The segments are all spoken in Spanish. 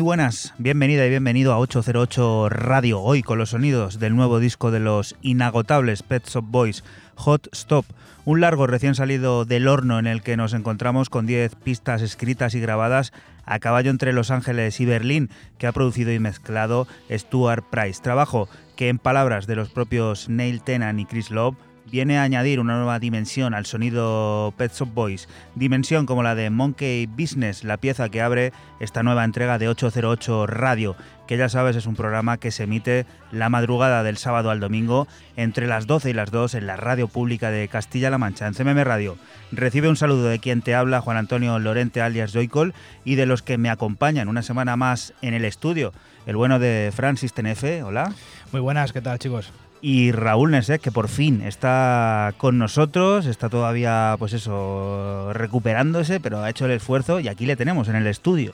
Inese. buenas, bienvenida y bienvenido a 808 Radio, hoy con los sonidos del nuevo disco de los inagotables Pet Shop Boys, Hot Stop, un largo recién salido del horno en el que nos encontramos con 10 pistas escritas y grabadas a caballo entre Los Ángeles y Berlín, que ha producido y mezclado Stuart Price, trabajo que en palabras de los propios Neil Tennant y Chris Love viene a añadir una nueva dimensión al sonido Pet Shop Boys, dimensión como la de Monkey Business, la pieza que abre esta nueva entrega de 808 Radio, que ya sabes es un programa que se emite la madrugada del sábado al domingo entre las 12 y las 2 en la radio pública de Castilla-La Mancha, en CMM Radio. Recibe un saludo de quien te habla, Juan Antonio Lorente alias Joycol, y de los que me acompañan una semana más en el estudio, el bueno de Francis Tenefe, hola. Muy buenas, ¿qué tal chicos? Y Raúl Nesek, que por fin está con nosotros, está todavía, pues eso, recuperándose, pero ha hecho el esfuerzo y aquí le tenemos en el estudio.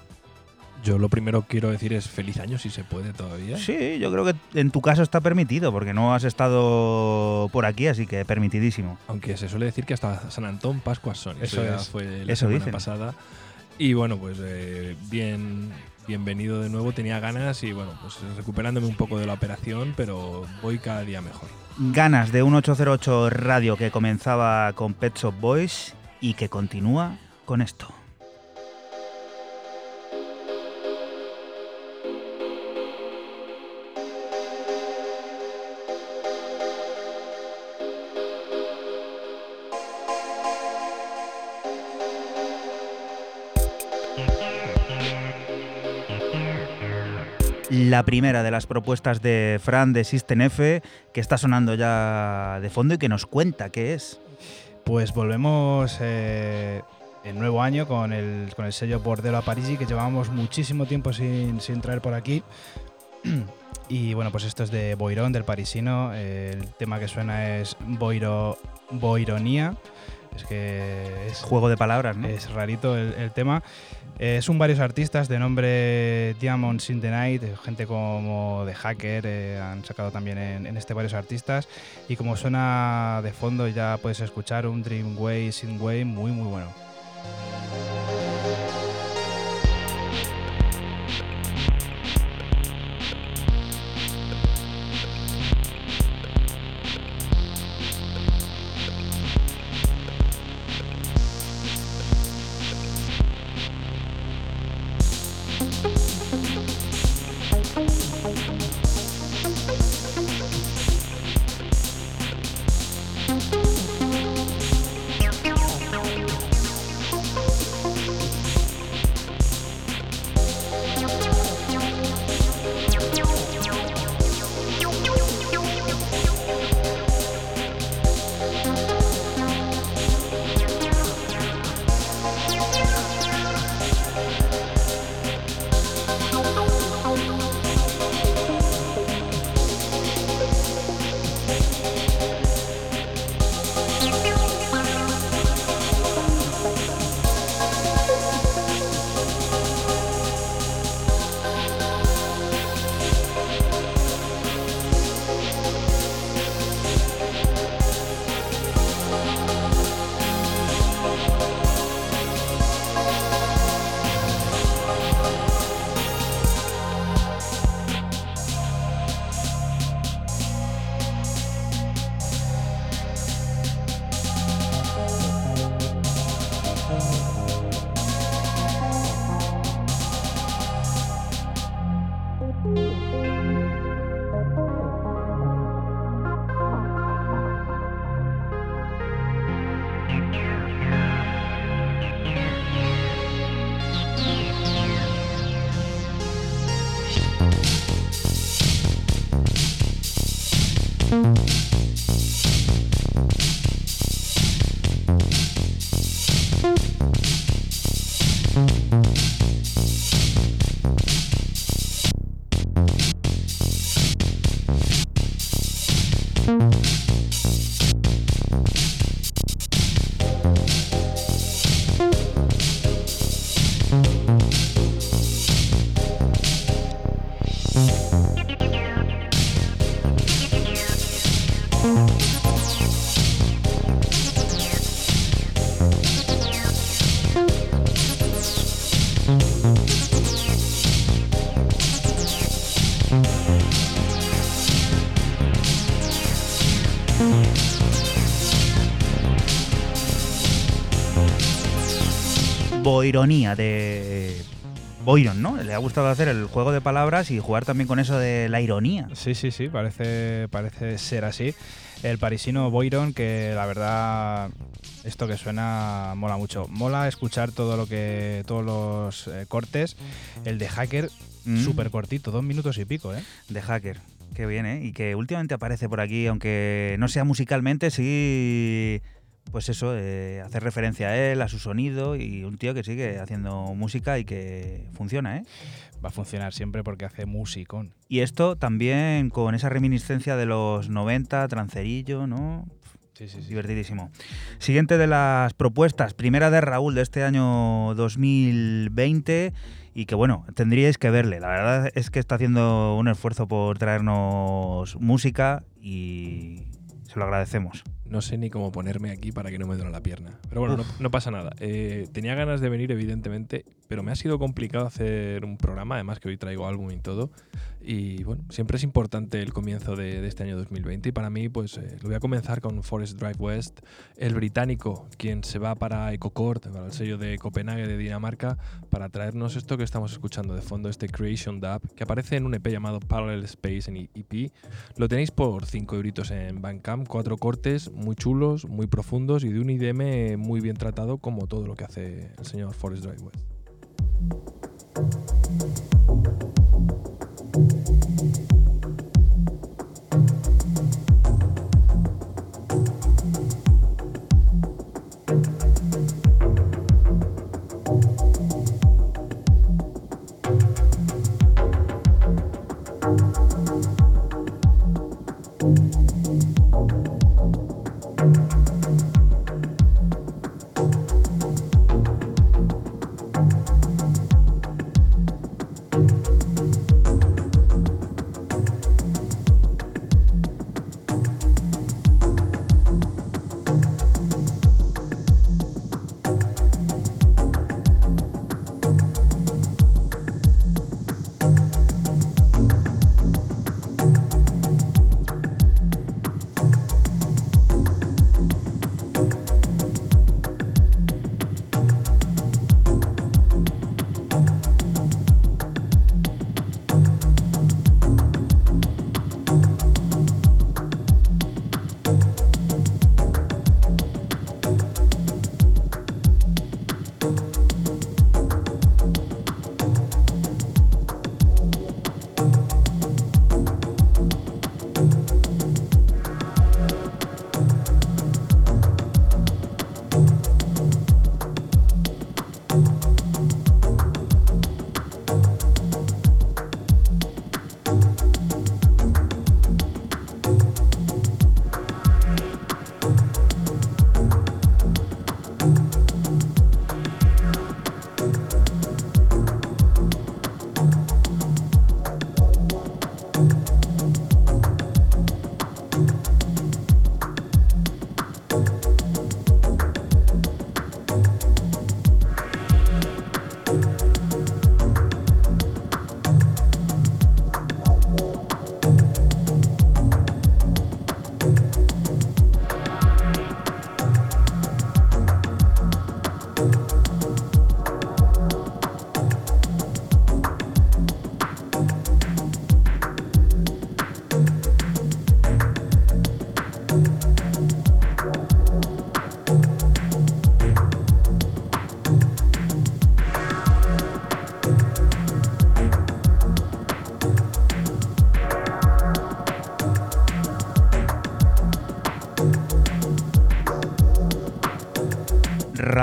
Yo lo primero quiero decir es feliz año si se puede todavía. Sí, yo creo que en tu caso está permitido, porque no has estado por aquí, así que permitidísimo. Aunque se suele decir que hasta San Antón Pascuas son. Eso, ya fue la semana pasada. Y bueno, pues eh, bien bienvenido de nuevo, tenía ganas y bueno, pues recuperándome un poco de la operación, pero voy cada día mejor. Ganas de un 808 radio que comenzaba con Pet Shop Boys y que continúa con esto. La primera de las propuestas de Fran de System F, que está sonando ya de fondo y que nos cuenta qué es. Pues volvemos eh, el nuevo año con el, con el sello Bordelo a Parigi, que llevábamos muchísimo tiempo sin, sin traer por aquí. Y bueno, pues esto es de Boirón, del parisino. El tema que suena es Boiro, Boironía. Es que es, Juego de palabras, ¿no? es rarito el, el tema. Eh, son varios artistas de nombre Diamonds in the Night, eh, gente como The Hacker, eh, han sacado también en, en este varios artistas. Y como suena de fondo, ya puedes escuchar un Dreamway Synthwave muy, muy bueno. Música Boironía de Boyron, ¿no? Le ha gustado hacer el juego de palabras y jugar también con eso de la ironía. Sí, sí, sí, parece, parece ser así. El parisino Boyron, que la verdad, esto que suena mola mucho. Mola escuchar todo lo que, todos los eh, cortes. El de Hacker, Mm. súper cortito, dos minutos y pico, ¿eh? de hacker. Qué bien, ¿eh? Y que últimamente aparece por aquí, aunque no sea musicalmente, sí, pues eso, eh, hacer referencia a él, a su sonido y un tío que sigue haciendo música y que funciona, ¿eh? Va a funcionar siempre porque hace musicón. Y esto también con esa reminiscencia de los 90, trancerillo, ¿no? Sí, sí, sí. Divertidísimo. Siguiente de las propuestas, primera de Raúl de este año 2020 y que bueno, tendríais que verle. La verdad es que está haciendo un esfuerzo por traernos música y se lo agradecemos. No sé ni cómo ponerme aquí para que no me duela la pierna. Pero bueno, no, no pasa nada. Eh, tenía ganas de venir, evidentemente, pero me ha sido complicado hacer un programa, además que hoy traigo álbum y todo. Y bueno, siempre es importante el comienzo de, de este año 2020. Y para mí, pues eh, lo voy a comenzar con Forest Drive West, el británico, quien se va para EcoCort, para el sello de Copenhague de Dinamarca, para traernos esto que estamos escuchando de fondo, este Creation Dub, que aparece en un EP llamado Parallel Space en EP. Lo tenéis por 5 euritos en Bandcamp, cuatro cortes muy chulos, muy profundos y de un IDM muy bien tratado como todo lo que hace el señor Forest Drive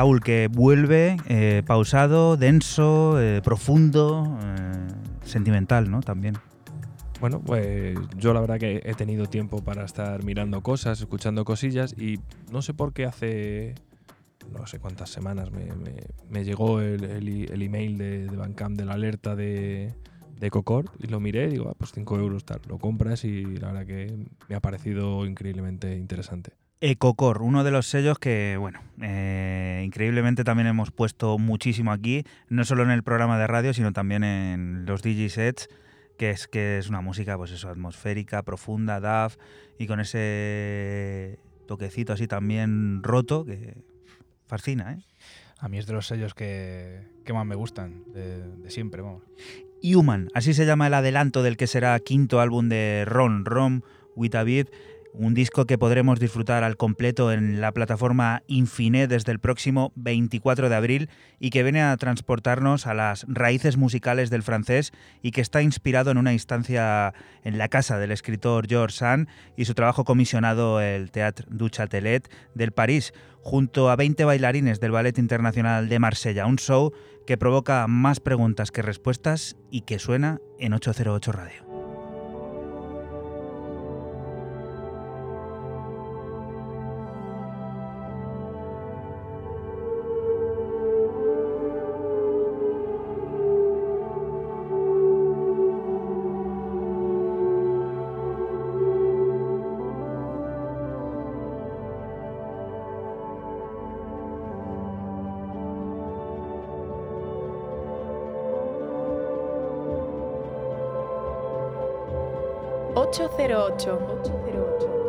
Raúl que vuelve eh, pausado, denso, eh, profundo, eh, sentimental, ¿no? También. Bueno, pues yo la verdad que he tenido tiempo para estar mirando cosas, escuchando cosillas y no sé por qué hace no sé cuántas semanas me, llegó el, email de, de de la alerta de, de Cocor y lo miré y digo, ah, pues 5 euros tal, lo compras y la verdad que me ha parecido increíblemente interesante. Ecocor, uno de los sellos que, bueno, eh, increíblemente también hemos puesto muchísimo aquí, no solo en el programa de radio, sino también en los DJ-sets, que es, que es una música, pues eso, atmosférica, profunda, DAF, y con ese toquecito así también roto, que fascina, ¿eh? A mí es de los sellos que, más me gustan, de, siempre, vamos. Human, así se llama el adelanto del que será quinto álbum de Ron, Rom with un disco que podremos disfrutar al completo en la plataforma Infine desde el próximo 24 de abril y que viene a transportarnos a las raíces musicales del francés y que está inspirado en una instancia en la casa del escritor Georges Sand y su trabajo comisionado el Théâtre du Châtelet del París junto a 20 bailarines del Ballet Internacional de Marsella, un show que provoca más preguntas que respuestas y que suena en 808 Radio. 808.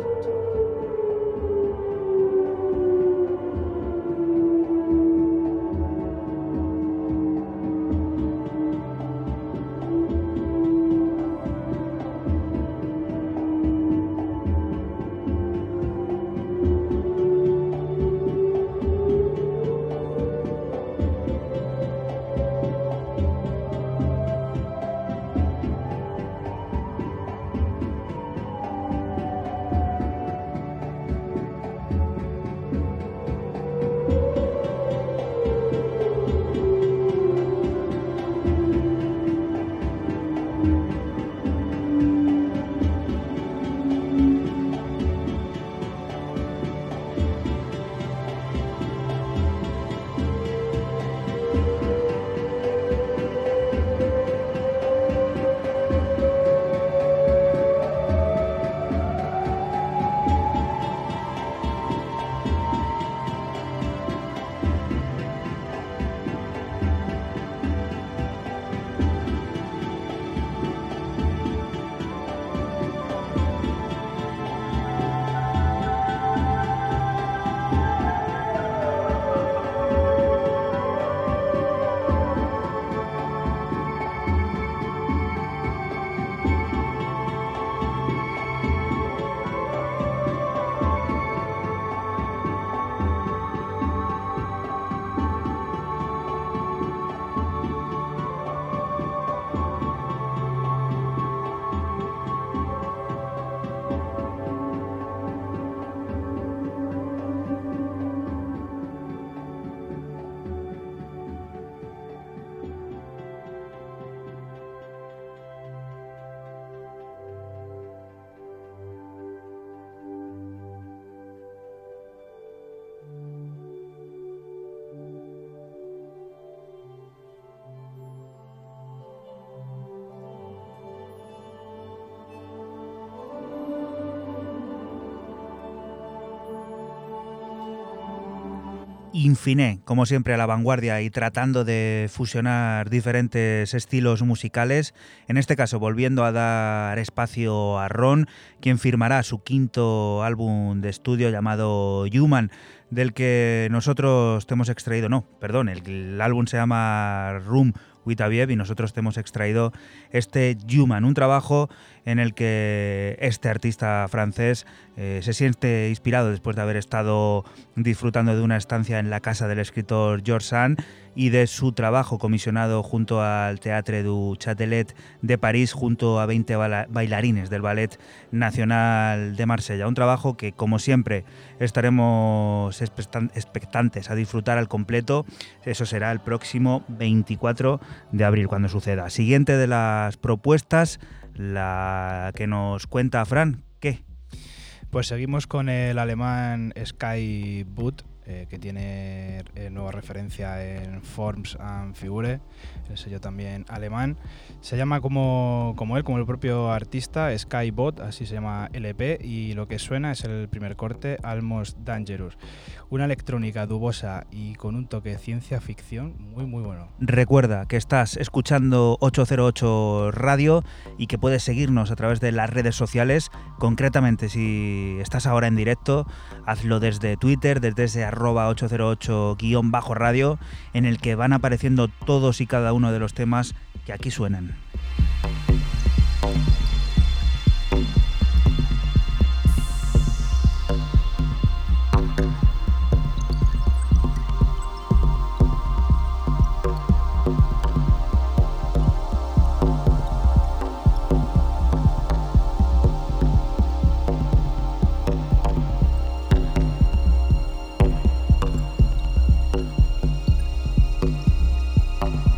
Infiné, como siempre a la vanguardia y tratando de fusionar diferentes estilos musicales, en este caso volviendo a dar espacio a Ron, quien firmará su quinto álbum de estudio llamado Human, del que nosotros te hemos extraído, no, perdón, el, el álbum se llama Room Y nosotros te hemos extraído este Human, un trabajo en el que este artista francés eh, se siente inspirado después de haber estado disfrutando de una estancia en la casa del escritor George Sand y de su trabajo comisionado junto al Théâtre du Châtelet de París junto a 20 bailarines del Ballet Nacional de Marsella. Un trabajo que, como siempre, estaremos expectantes a disfrutar al completo. Eso será el próximo 24 de abril cuando suceda. Siguiente de las propuestas, la que nos cuenta Fran. ¿Qué? Pues seguimos con el alemán Sky Boot eh, que tiene eh, nueva referencia en Forms and Figure, el sello también alemán. Se llama como, como él, como el propio artista, Skybot, así se llama LP, y lo que suena es el primer corte, Almost Dangerous. Una electrónica dubosa y con un toque de ciencia ficción muy muy bueno. Recuerda que estás escuchando 808 Radio y que puedes seguirnos a través de las redes sociales. Concretamente, si estás ahora en directo, hazlo desde Twitter, desde ese arroba 808-radio, en el que van apareciendo todos y cada uno de los temas que aquí suenan. Bye.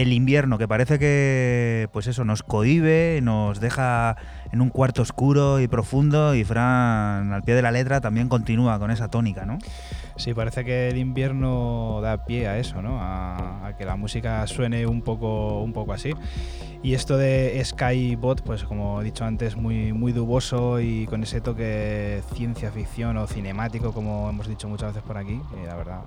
El invierno, que parece que, pues eso, nos cohibe, nos deja en un cuarto oscuro y profundo, y Fran, al pie de la letra, también continúa con esa tónica, ¿no? Sí, parece que el invierno da pie a eso, ¿no? A, que la música suene un poco, un poco así. Y esto de Skybot, pues como he dicho antes, muy, muy duboso y con ese toque ciencia ficción o cinemático, como hemos dicho muchas veces por aquí, y la verdad,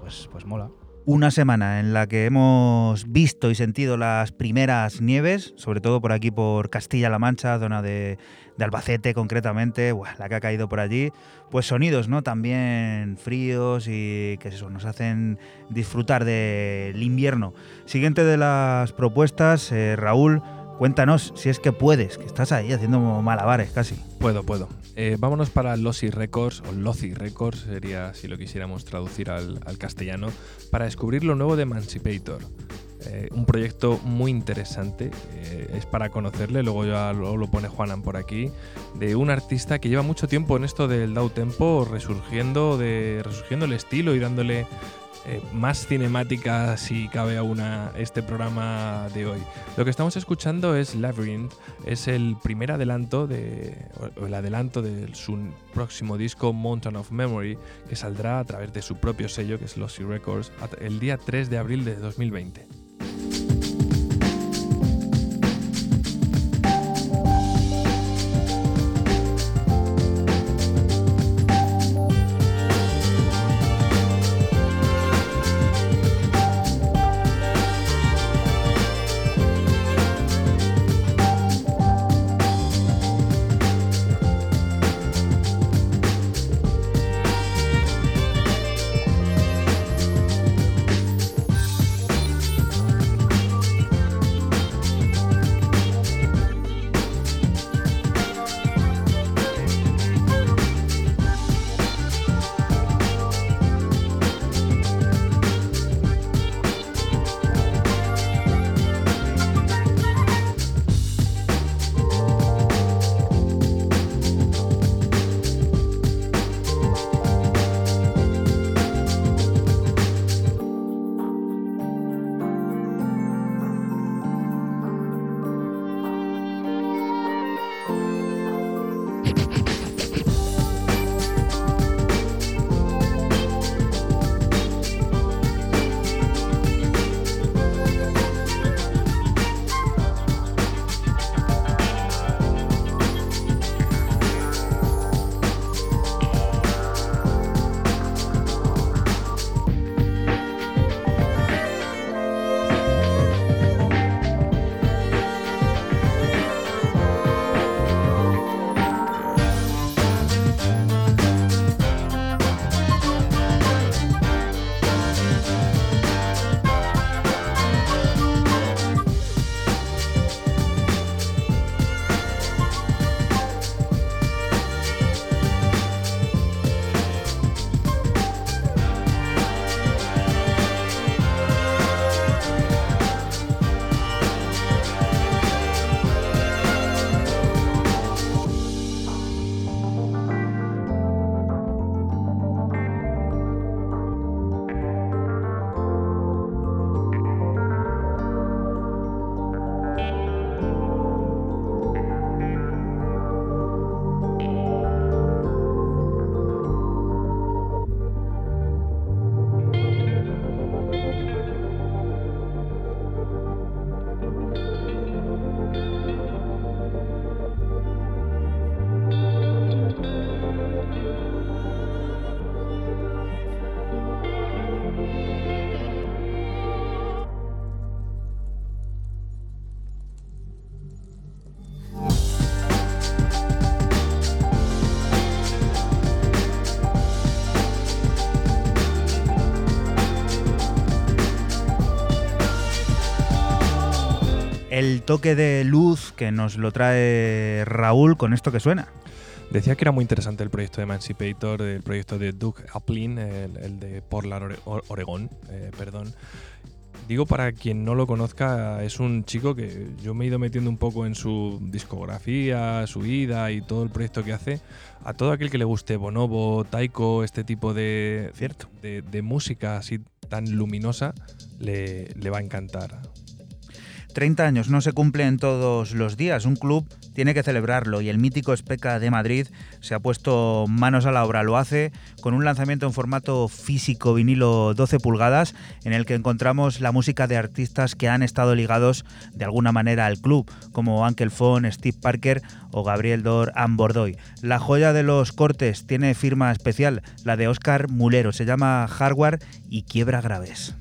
pues, pues mola una semana en la que hemos visto y sentido las primeras nieves, sobre todo por aquí por Castilla-La Mancha, zona de, Albacete concretamente, la que ha caído por allí, pues sonidos, ¿no? También fríos y que eso, nos hacen disfrutar del invierno. Siguiente de las propuestas, eh, Raúl, cuéntanos si es que puedes, que estás ahí haciendo malabares casi. Puedo, puedo. Eh, vámonos para Lossy Records, o Lossy Records sería si lo quisiéramos traducir al, castellano, para descubrir lo nuevo de Emancipator. Eh, un proyecto muy interesante, eh, es para conocerle, luego ya lo, pone Juanan por aquí, de un artista que lleva mucho tiempo en esto del DAO Tempo, resurgiendo, de, resurgiendo el estilo y dándole eh, más cinemática si cabe a una este programa de hoy. Lo que estamos escuchando es Labyrinth, es el primer adelanto de el adelanto de su próximo disco Mountain of Memory que saldrá a través de su propio sello que es Lossy Records el día 3 de abril de 2020. El toque de luz que nos lo trae Raúl con esto que suena. Decía que era muy interesante el proyecto de Emancipator, el proyecto de Duke Aplin, el, de Portland, Oregón, eh, perdón. Digo para quien no lo conozca, es un chico que yo me he ido metiendo un poco en su discografía, su vida y todo el proyecto que hace. A todo aquel que le guste Bonobo, Taiko, este tipo de, Cierto. de, de música así tan luminosa, le, le va a encantar. 30 años no se cumplen todos los días. Un club tiene que celebrarlo y el mítico Speca de Madrid se ha puesto manos a la obra. Lo hace con un lanzamiento en formato físico vinilo 12 pulgadas en el que encontramos la música de artistas que han estado ligados de alguna manera al club, como Uncle Fon, Steve Parker o Gabriel Dor Bordoy. La joya de los cortes tiene firma especial, la de Oscar Mulero. Se llama Hardware y Quiebra Graves.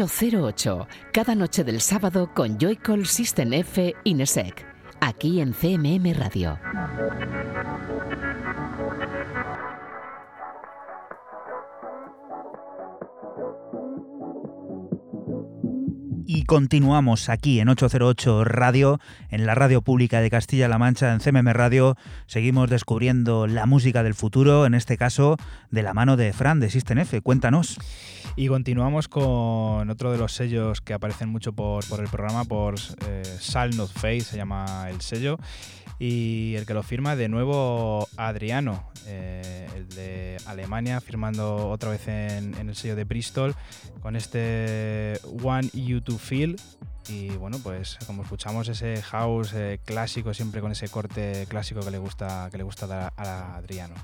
808, cada noche del sábado con Joycall System Inesec, aquí en CMM Radio. Y continuamos aquí en 808 Radio, en la radio pública de Castilla-La Mancha, en CMM Radio. Seguimos descubriendo la música del futuro, en este caso de la mano de Fran de System. Cuéntanos. Y continuamos con otro de los sellos que aparecen mucho por, el programa, por eh, Sal Not Face, se llama el sello. Y el que lo firma de nuevo Adriano, eh, el de Alemania, firmando otra vez en, el sello de Bristol con este One You to Feel. Y bueno, pues como escuchamos ese house eh, clásico, siempre con ese corte clásico que le gusta, que le gusta a, a Adriano.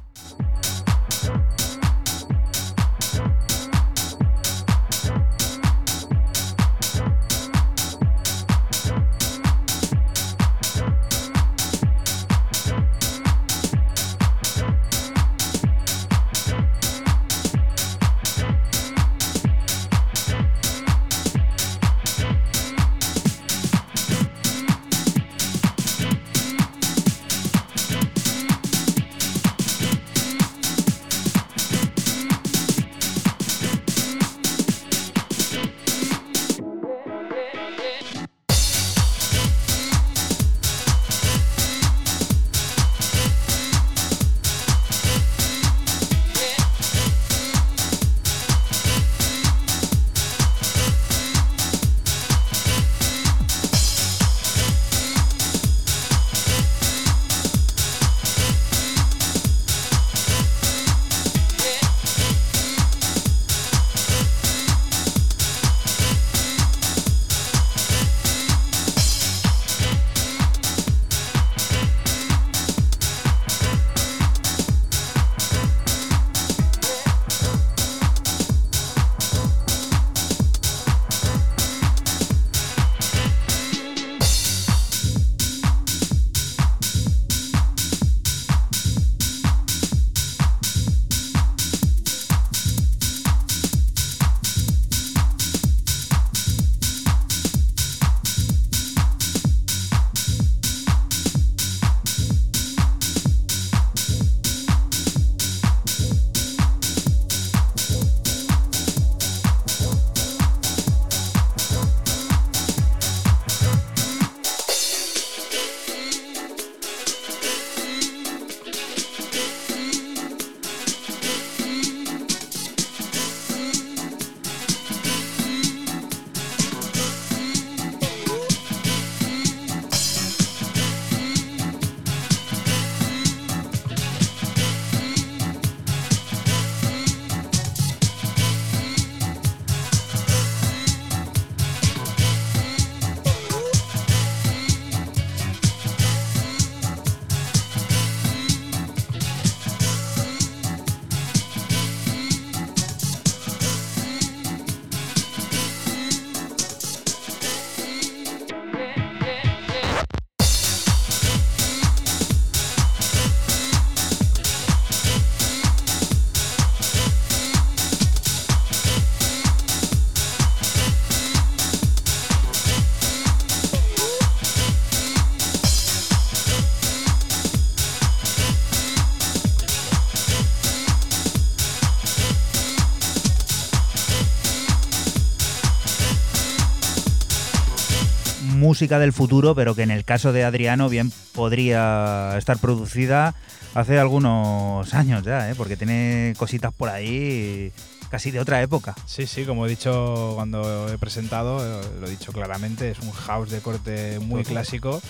Música del futuro, pero que en el caso de Adriano bien podría estar producida hace algunos años ya, ¿eh? porque tiene cositas por ahí casi de otra época. Sí, sí, como he dicho cuando he presentado, eh, lo he dicho claramente, es un house de corte muy clásico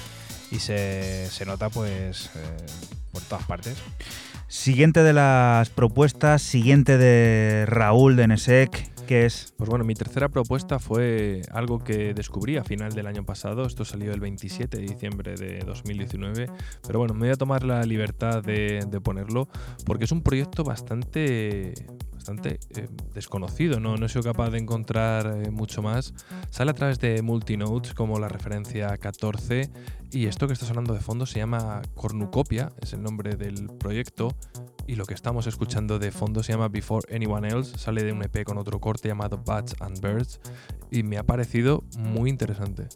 y se, se nota pues eh, por todas partes. Siguiente de las propuestas, siguiente de Raúl de Nesek, que es... Pues bueno, mi tercera propuesta fue algo que descubrí a final del año pasado. Esto salió el 27 de diciembre de 2019. Pero bueno, me voy a tomar la libertad de, de ponerlo porque es un proyecto bastante bastante eh, desconocido, ¿no? no he sido capaz de encontrar eh, mucho más. Sale a través de multinotes como la referencia 14 y esto que está sonando de fondo se llama Cornucopia, es el nombre del proyecto y lo que estamos escuchando de fondo se llama Before Anyone Else, sale de un EP con otro corte llamado Bats and Birds y me ha parecido muy interesante.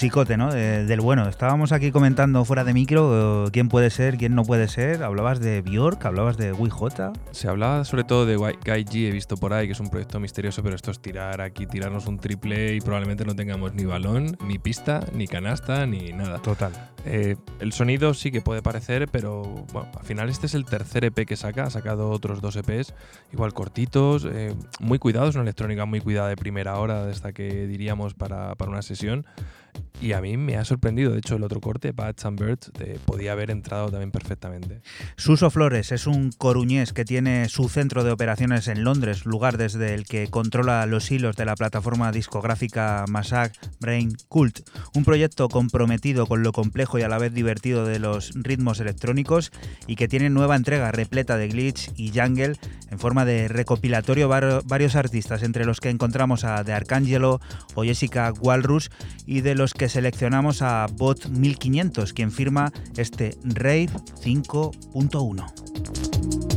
Musicote, ¿no? del bueno. Estábamos aquí comentando fuera de micro eh, quién puede ser, quién no puede ser. Hablabas de Bjork, hablabas de WJ. Se hablaba sobre todo de Guy G, he visto por ahí, que es un proyecto misterioso, pero esto es tirar aquí, tirarnos un triple y probablemente no tengamos ni balón, ni pista, ni canasta, ni nada. Total. Eh, el sonido sí que puede parecer, pero bueno, al final este es el tercer EP que saca, ha sacado otros dos EPs, igual cortitos, eh, muy cuidados, una electrónica muy cuidada de primera hora, de esta que diríamos para, para una sesión. Y a mí me ha sorprendido. De hecho, el otro corte, Bats and Birds, podía haber entrado también perfectamente. Suso Flores es un coruñés que tiene su centro de operaciones en Londres, lugar desde el que controla los hilos de la plataforma discográfica Masak Brain Cult, un proyecto comprometido con lo complejo y a la vez divertido de los ritmos electrónicos y que tiene nueva entrega repleta de glitch y jungle en forma de recopilatorio varios artistas, entre los que encontramos a The Arcangelo o Jessica Walrus y de los que seleccionamos a Bot 1500, quien firma este Rave 5.1.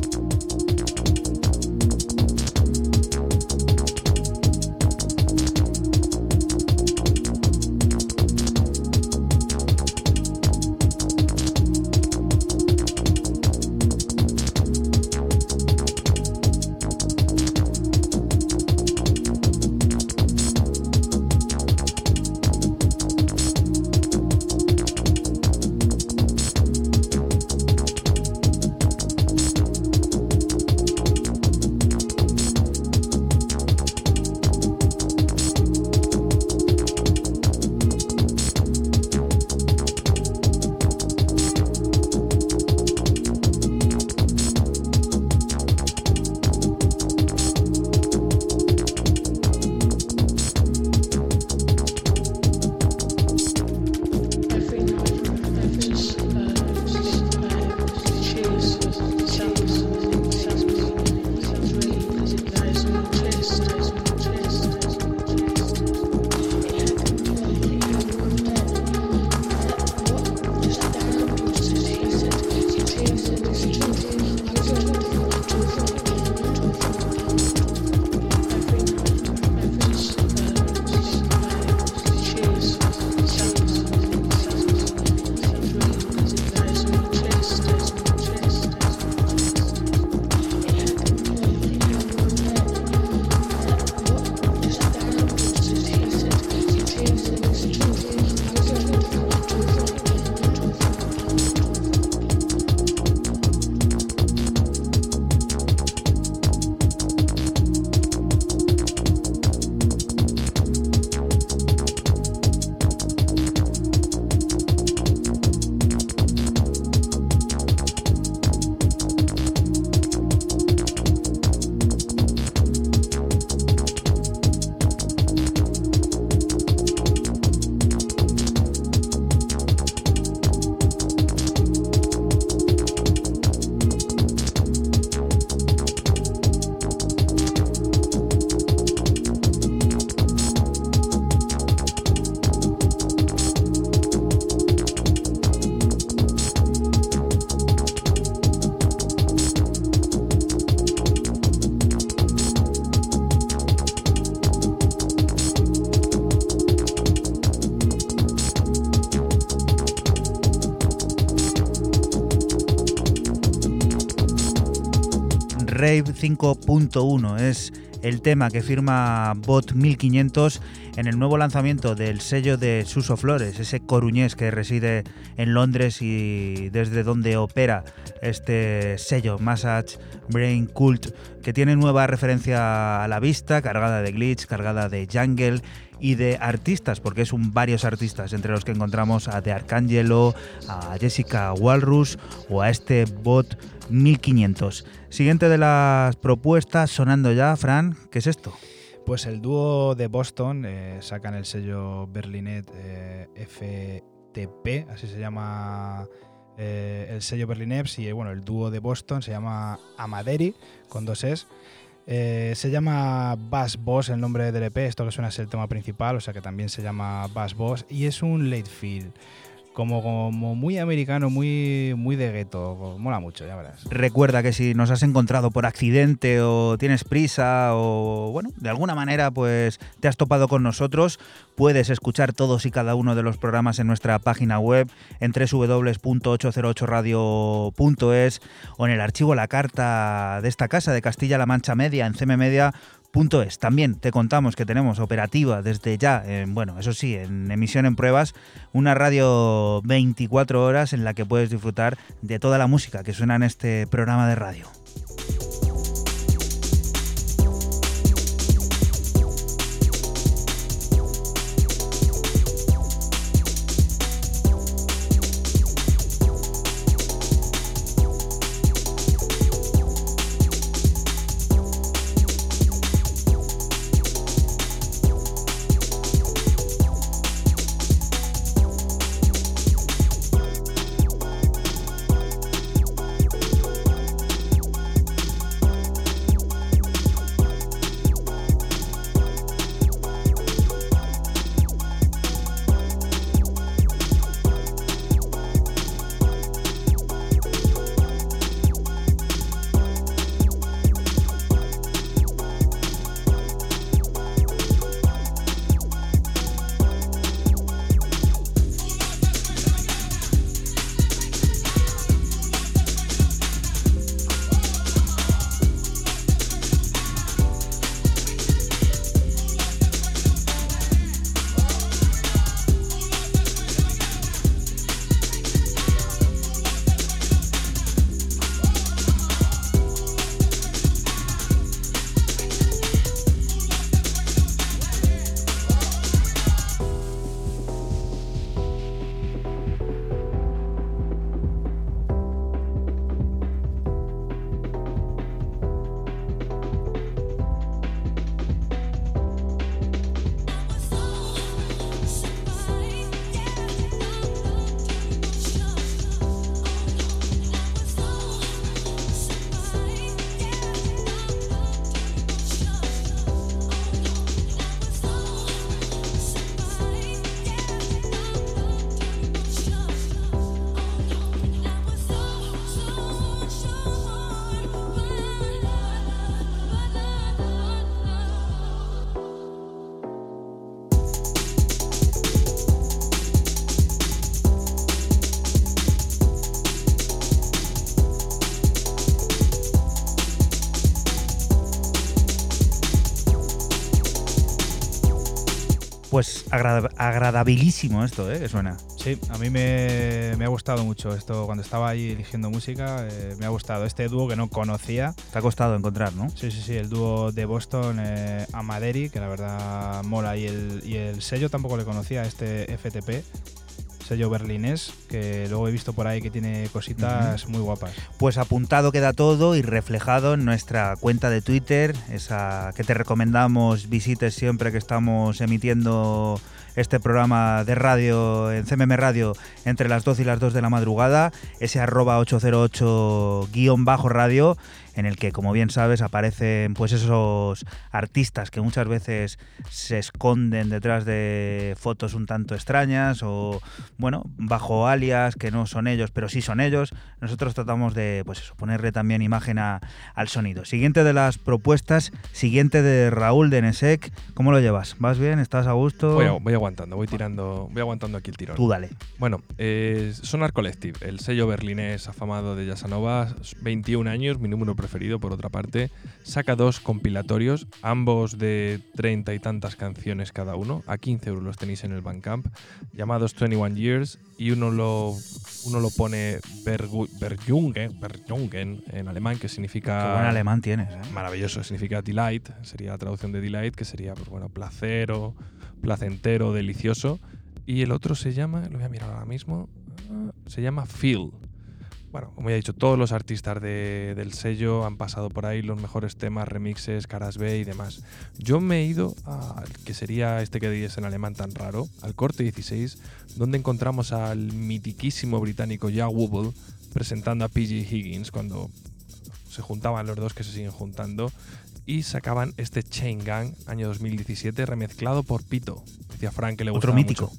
5.1 es el tema que firma Bot 1500 en el nuevo lanzamiento del sello de Suso Flores, ese coruñés que reside en Londres y desde donde opera este sello Massage Brain Cult, que tiene nueva referencia a la vista, cargada de glitch, cargada de jungle y de artistas, porque es un varios artistas, entre los que encontramos a The Arcangelo, a Jessica Walrus o a este bot 1500. Siguiente de las propuestas, sonando ya, Fran, ¿qué es esto? Pues el dúo de Boston eh, sacan el sello Berlinet eh, FTP, así se llama eh, el sello Berlinet, y bueno, el dúo de Boston se llama Amaderi, con dos es. se llama Bass Boss el nombre del EP, esto que suena es el tema principal, o sea que también se llama Bass Boss, y es un late field como, muy americano, muy, muy de gueto. Mola mucho, ya verás. Recuerda que si nos has encontrado por accidente o tienes prisa o, bueno, de alguna manera pues te has topado con nosotros, puedes escuchar todos y cada uno de los programas en nuestra página web en www.808radio.es o en el archivo La Carta de esta casa de Castilla-La Mancha Media en cmmedia.com es. También te contamos que tenemos operativa desde ya, bueno, eso sí, en emisión en pruebas, una radio 24 horas en la que puedes disfrutar de toda la música que suena en este programa de radio. Agradabilísimo esto, ¿eh? Que suena. Sí, a mí me, ha gustado mucho esto. Cuando estaba ahí eligiendo música, eh, me ha gustado este dúo que no conocía. Te ha costado encontrar, ¿no? Sí, sí, sí, el dúo de Boston, eh, Amaderi, que la verdad mola. Y el, y el sello tampoco le conocía, este FTP sello berlinés, que luego he visto por ahí que tiene cositas muy guapas. Pues apuntado queda todo y reflejado en nuestra cuenta de Twitter, esa que te recomendamos visites siempre que estamos emitiendo este programa de radio en CMM Radio entre las 12 y las 2 de la madrugada, ese arroba 808 guion bajo radio en el que, como bien sabes, aparecen pues esos artistas que muchas veces se esconden detrás de fotos un tanto extrañas o, bueno, bajo alias que no son ellos, pero sí son ellos. Nosotros tratamos de, pues eso, ponerle también imagen al sonido. Siguiente de las propuestas, siguiente de Raúl de Nesek. ¿Cómo lo llevas? ¿Vas bien? ¿Estás a gusto? Voy, aguantando, voy tirando, voy aguantando aquí el tirón. Tú dale. Bueno, eh, Sonar Collective, el sello berlinés afamado de Yasanova, 21 años, mi número preferido por otra parte, saca dos compilatorios, ambos de treinta y tantas canciones cada uno, a 15 euros los tenéis en el Bandcamp, llamados 21 Years, y uno lo, uno lo pone Berjungen, en alemán, que significa... Qué buen alemán tienes, ¿eh? Maravilloso, significa delight, sería la traducción de delight, que sería, pues bueno, placero, placentero, delicioso. Y el otro se llama, lo voy a mirar ahora mismo, ah, se llama Feel bueno, como ya he dicho, todos los artistas del sello han pasado por ahí, los mejores temas, remixes, caras B y demás. Yo me he ido al que sería este que dices en alemán tan raro, al corte 16, donde encontramos al mitiquísimo británico Ja Wobble presentando a PG Higgins cuando se juntaban los dos que se siguen juntando y sacaban este Chain Gang año 2017 remezclado por Pito. Decía Frank que le gustaba Otro mítico.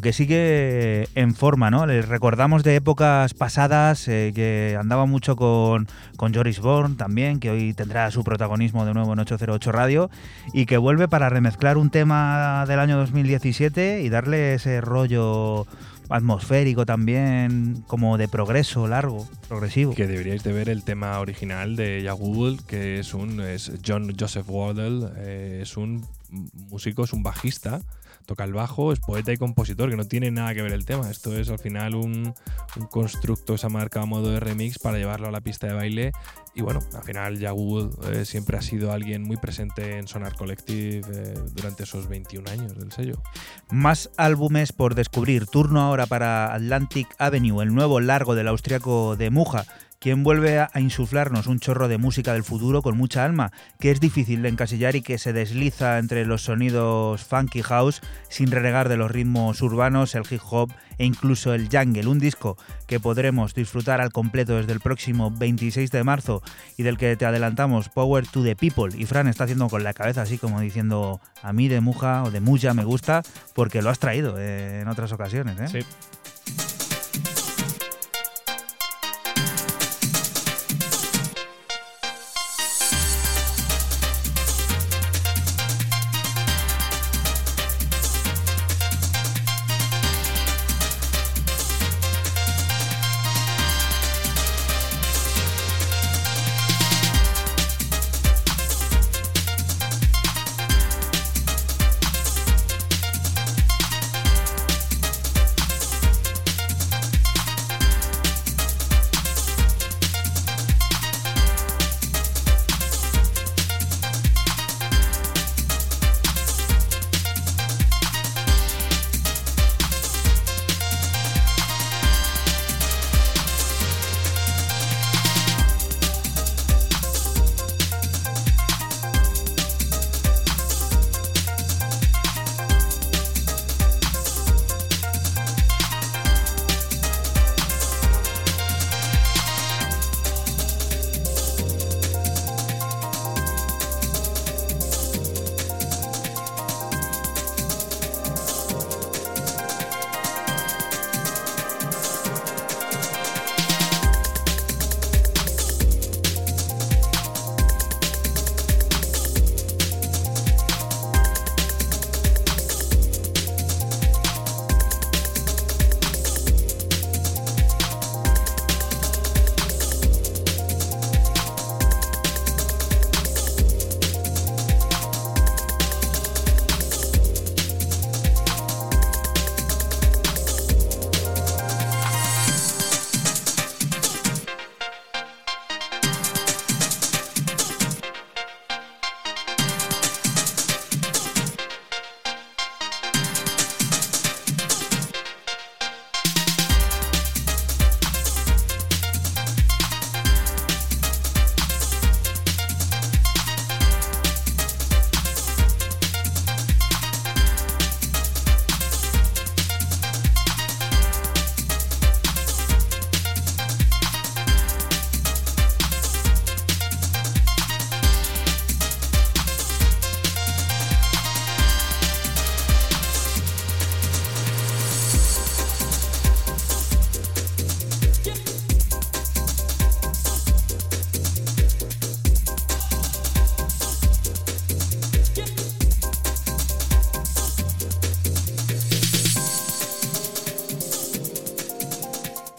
Que sigue en forma, ¿no? Les recordamos de épocas pasadas eh, que andaba mucho con, con Joris Bourne también, que hoy tendrá su protagonismo de nuevo en 808 Radio, y que vuelve para remezclar un tema del año 2017 y darle ese rollo atmosférico también, como de progreso largo, progresivo. Que deberíais de ver el tema original de Yagul, que es un es John Joseph Waddell, eh, es un músico, es un bajista toca bajo, es poeta y compositor, que no tiene nada que ver el tema. Esto es al final un, constructo ha marcado a modo de remix para llevarlo a la pista de baile. Y bueno, al final Yagul eh, siempre ha sido alguien muy presente en Sonar Collective eh, durante esos 21 años del sello. Más álbumes por descubrir. Turno ahora para Atlantic Avenue, el nuevo largo del austriaco de Muja quien vuelve a insuflarnos un chorro de música del futuro con mucha alma, que es difícil de encasillar y que se desliza entre los sonidos funky house sin renegar de los ritmos urbanos, el hip hop e incluso el jungle, un disco que podremos disfrutar al completo desde el próximo 26 de marzo y del que te adelantamos Power to the People y Fran está haciendo con la cabeza así como diciendo a mí de Muja o de Muya me gusta porque lo has traído eh, en otras ocasiones. ¿eh? Sí.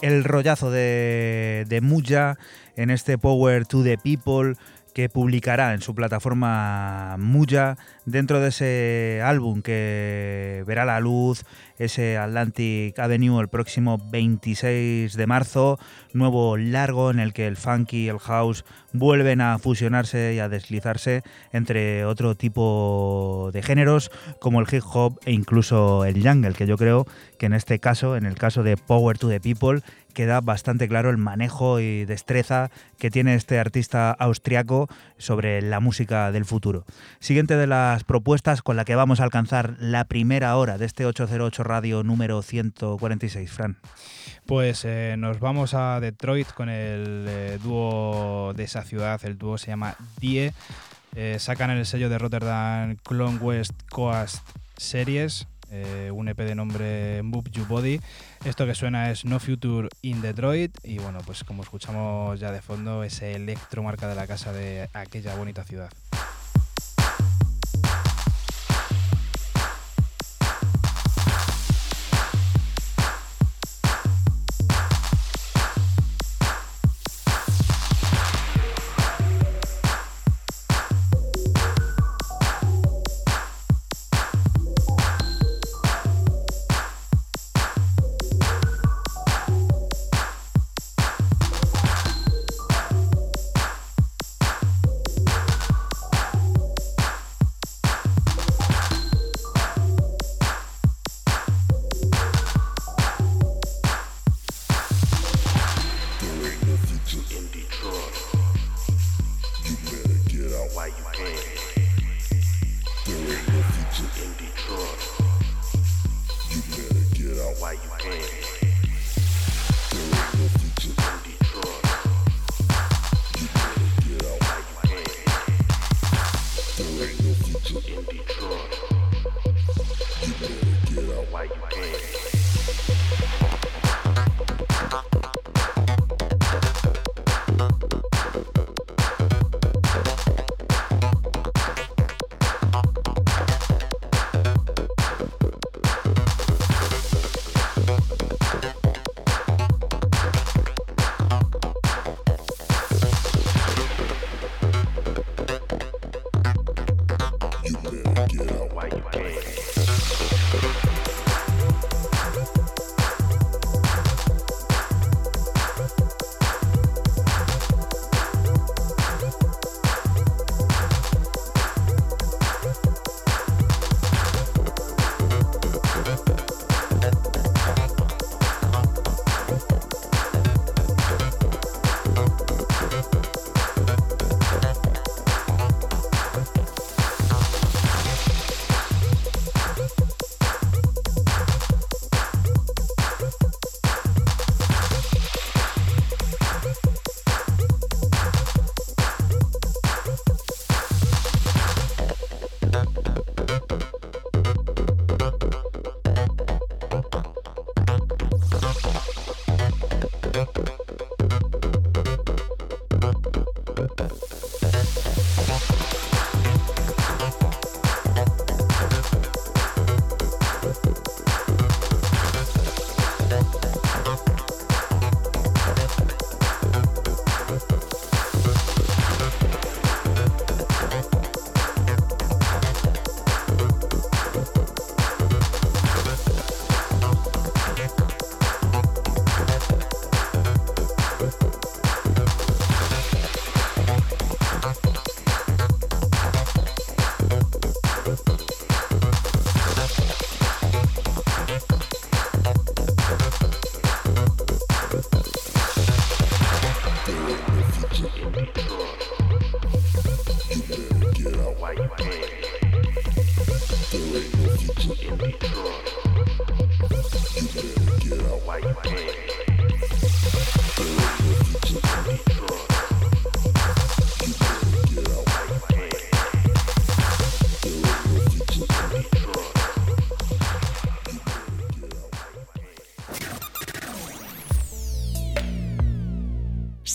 El rollazo de, Muya en este Power to the People que publicará en su plataforma Muya dentro de ese álbum que verá la luz, ese Atlantic Avenue el próximo 26 de marzo, nuevo largo en el que el funky y el house vuelven a fusionarse y a deslizarse entre otro tipo de géneros como el hip hop e incluso el jungle, que yo creo que en este caso, en el caso de Power to the People, queda bastante claro el manejo y destreza que tiene este artista austriaco sobre la música del futuro. Siguiente de las propuestas con la que vamos a alcanzar la primera hora de este 808 Radio número 146, Fran. Pues eh, nos vamos a Detroit con el eh, dúo de esa ciudad, el dúo se llama Die. Eh, sacan el sello de Rotterdam Clone West Coast Series eh, un EP de nombre Move You Body. Esto que suena es No Future in Detroit y bueno, pues como escuchamos ya de fondo, ese electro marca de la casa de aquella bonita ciudad.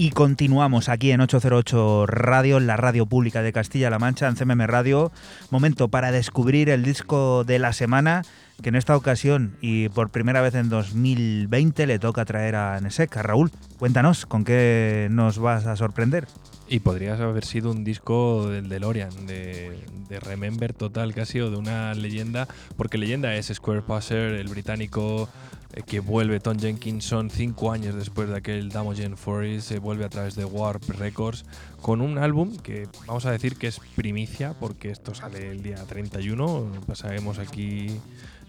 Y continuamos aquí en 808 Radio, en la radio pública de Castilla-La Mancha, en CMM Radio. Momento para descubrir el disco de la semana, que en esta ocasión y por primera vez en 2020 le toca traer a Nesek, Raúl. Cuéntanos, ¿con qué nos vas a sorprender? Y podría haber sido un disco del DeLorean, de, de Remember total casi, o de una leyenda, porque leyenda es Square Passer, el británico que vuelve Tom Jenkinson cinco años después de aquel Damogen Forest, se vuelve a través de Warp Records con un álbum que vamos a decir que es primicia porque esto sale el día 31, pasaremos aquí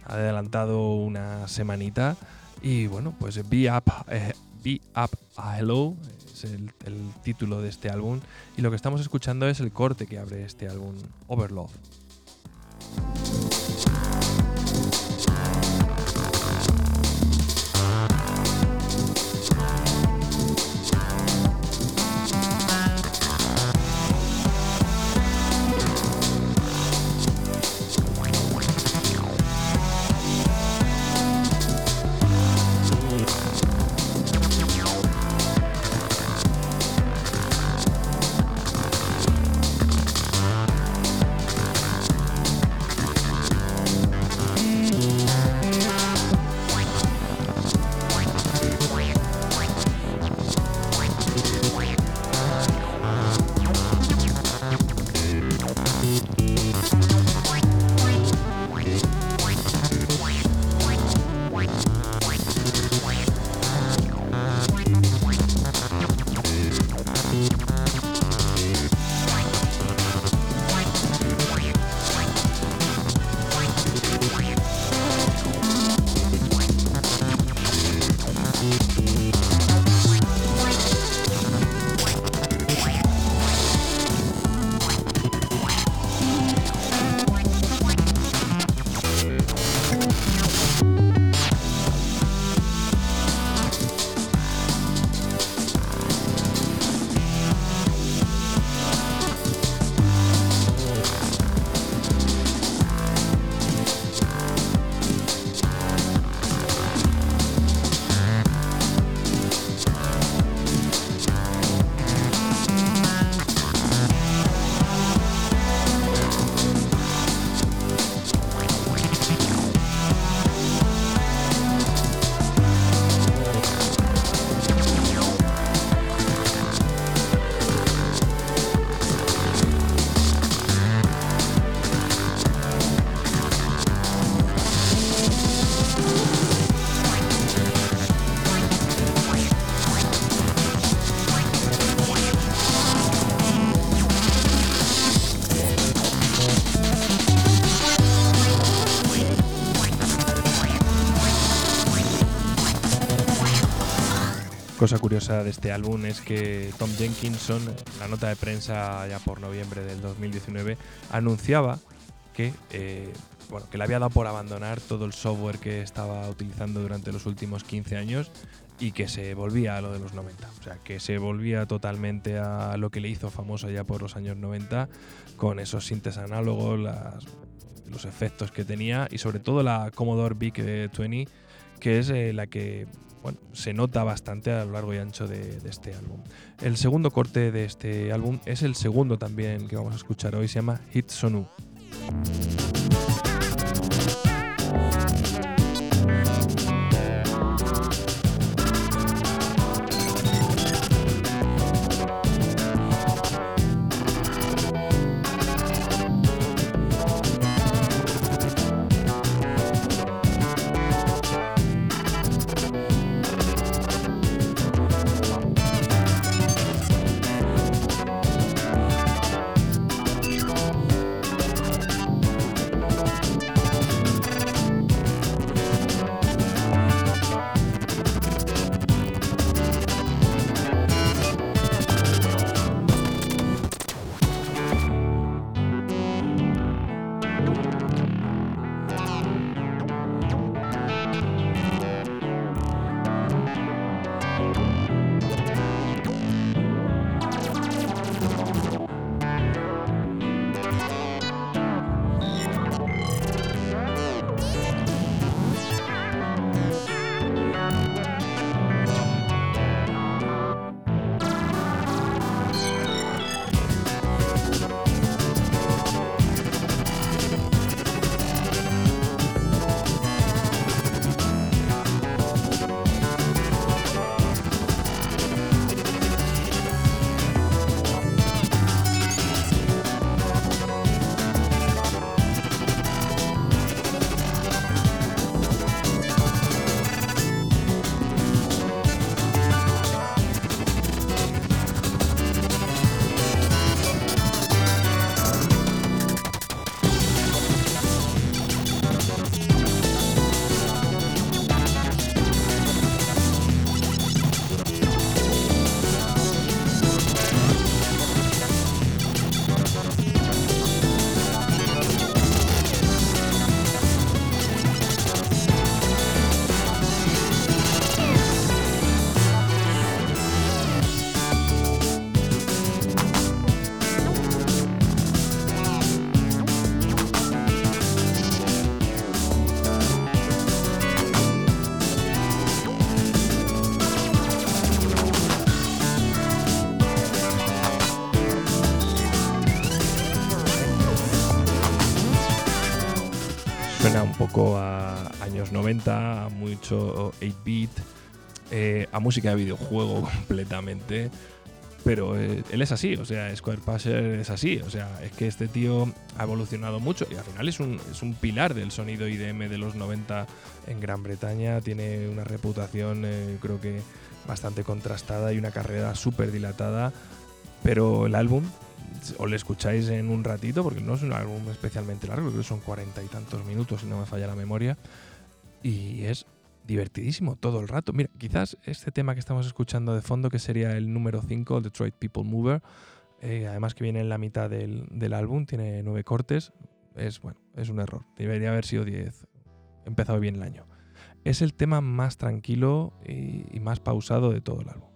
adelantado una semanita y bueno, pues Be Up, eh, Be Up a Hello es el, el título de este álbum y lo que estamos escuchando es el corte que abre este álbum, Overlove. Cosa curiosa de este álbum es que Tom Jenkinson, la nota de prensa ya por noviembre del 2019, anunciaba que, eh, bueno, que le había dado por abandonar todo el software que estaba utilizando durante los últimos 15 años y que se volvía a lo de los 90. O sea, que se volvía totalmente a lo que le hizo famoso ya por los años 90, con esos sintes análogos, las, los efectos que tenía y sobre todo la Commodore VIC 20, que es eh, la que bueno, se nota bastante a lo largo y ancho de, este álbum. El segundo corte de este álbum es el segundo también que vamos a escuchar hoy, se llama Hit música de videojuego completamente. Pero eh, él es así, o sea, Square Passer es así, o sea, es que este tío ha evolucionado mucho y al final es un, es un pilar del sonido IDM de los 90 en Gran Bretaña, tiene una reputación eh, creo que bastante contrastada y una carrera súper dilatada, pero el álbum, o lo escucháis en un ratito, porque no es un álbum especialmente largo, creo que son cuarenta y tantos minutos si no me falla la memoria, y es divertidísimo todo el rato. Mira, quizás este tema que estamos escuchando de fondo, que sería el número 5, Detroit People Mover, eh, además que viene en la mitad del, álbum, tiene nueve cortes, es bueno, es un error. Debería haber sido 10. Empezado bien el año. Es el tema más tranquilo y más pausado de todo el álbum.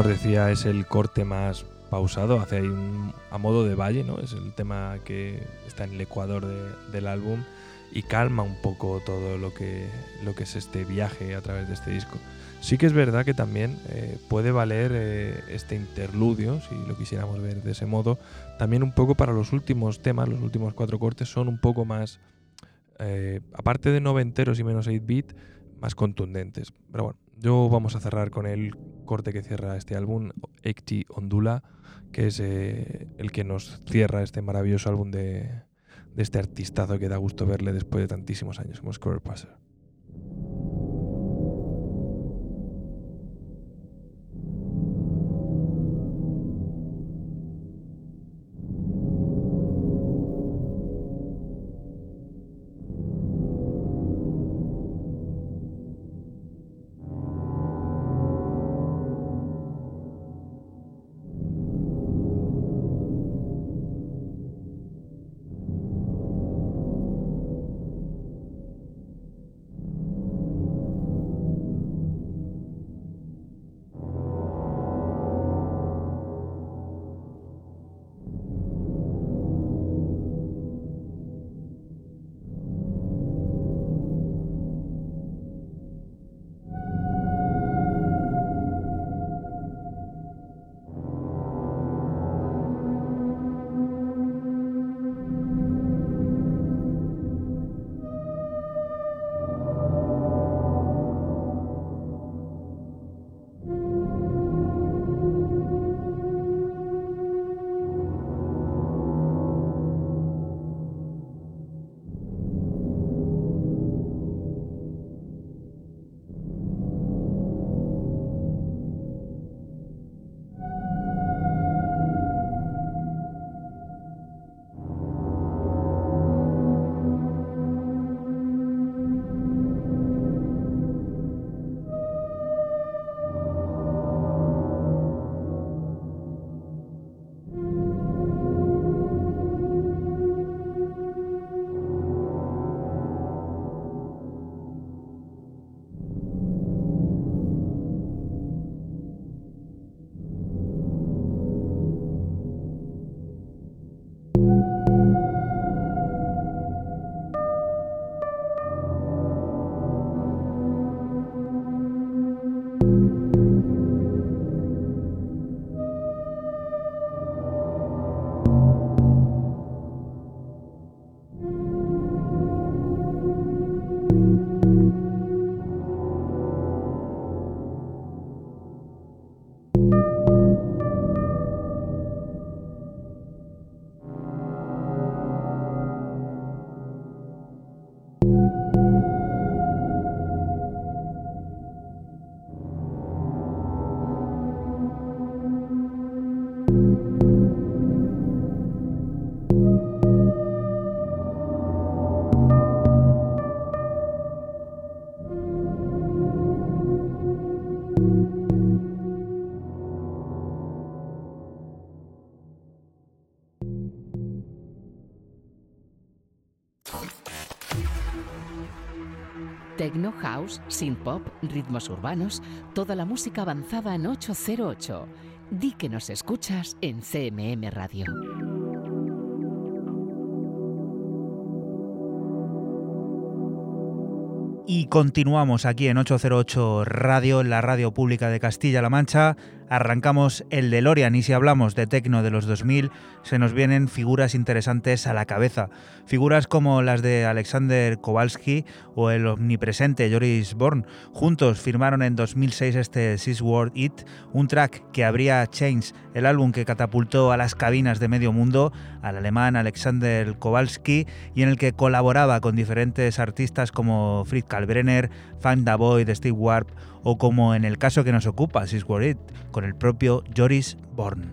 Os decía, es el corte más pausado, hace ahí un, a modo de valle, ¿no? Es el tema que está en el ecuador de, del álbum y calma un poco todo lo que, lo que es este viaje a través de este disco. Sí que es verdad que también eh, puede valer eh, este interludio, si lo quisiéramos ver de ese modo, también un poco para los últimos temas, los últimos cuatro cortes son un poco más, eh, aparte de noventeros y menos 8-bit, más contundentes. Pero bueno, yo vamos a cerrar con el corte que cierra este álbum, Ekti Ondula, que es eh, el que nos cierra este maravilloso álbum de, de, este artistazo que da gusto verle después de tantísimos años como Square Passer. Techno, house, synth pop, ritmos urbanos, toda la música avanzada en 808. Di que nos escuchas en CMM Radio. Y continuamos aquí en 808 Radio, en la radio pública de Castilla-La Mancha. Arrancamos el DeLorean y si hablamos de tecno de los 2000, se nos vienen figuras interesantes a la cabeza. Figuras como las de Alexander Kowalski o el omnipresente Joris Born. Juntos firmaron en 2006 este Six World It, un track que abría Chains, el álbum que catapultó a las cabinas de medio mundo al alemán Alexander Kowalski y en el que colaboraba con diferentes artistas como Fritz Kalbrenner, the Boy Steve Warp o como en el caso que nos ocupa, Six con el propio Joris Born.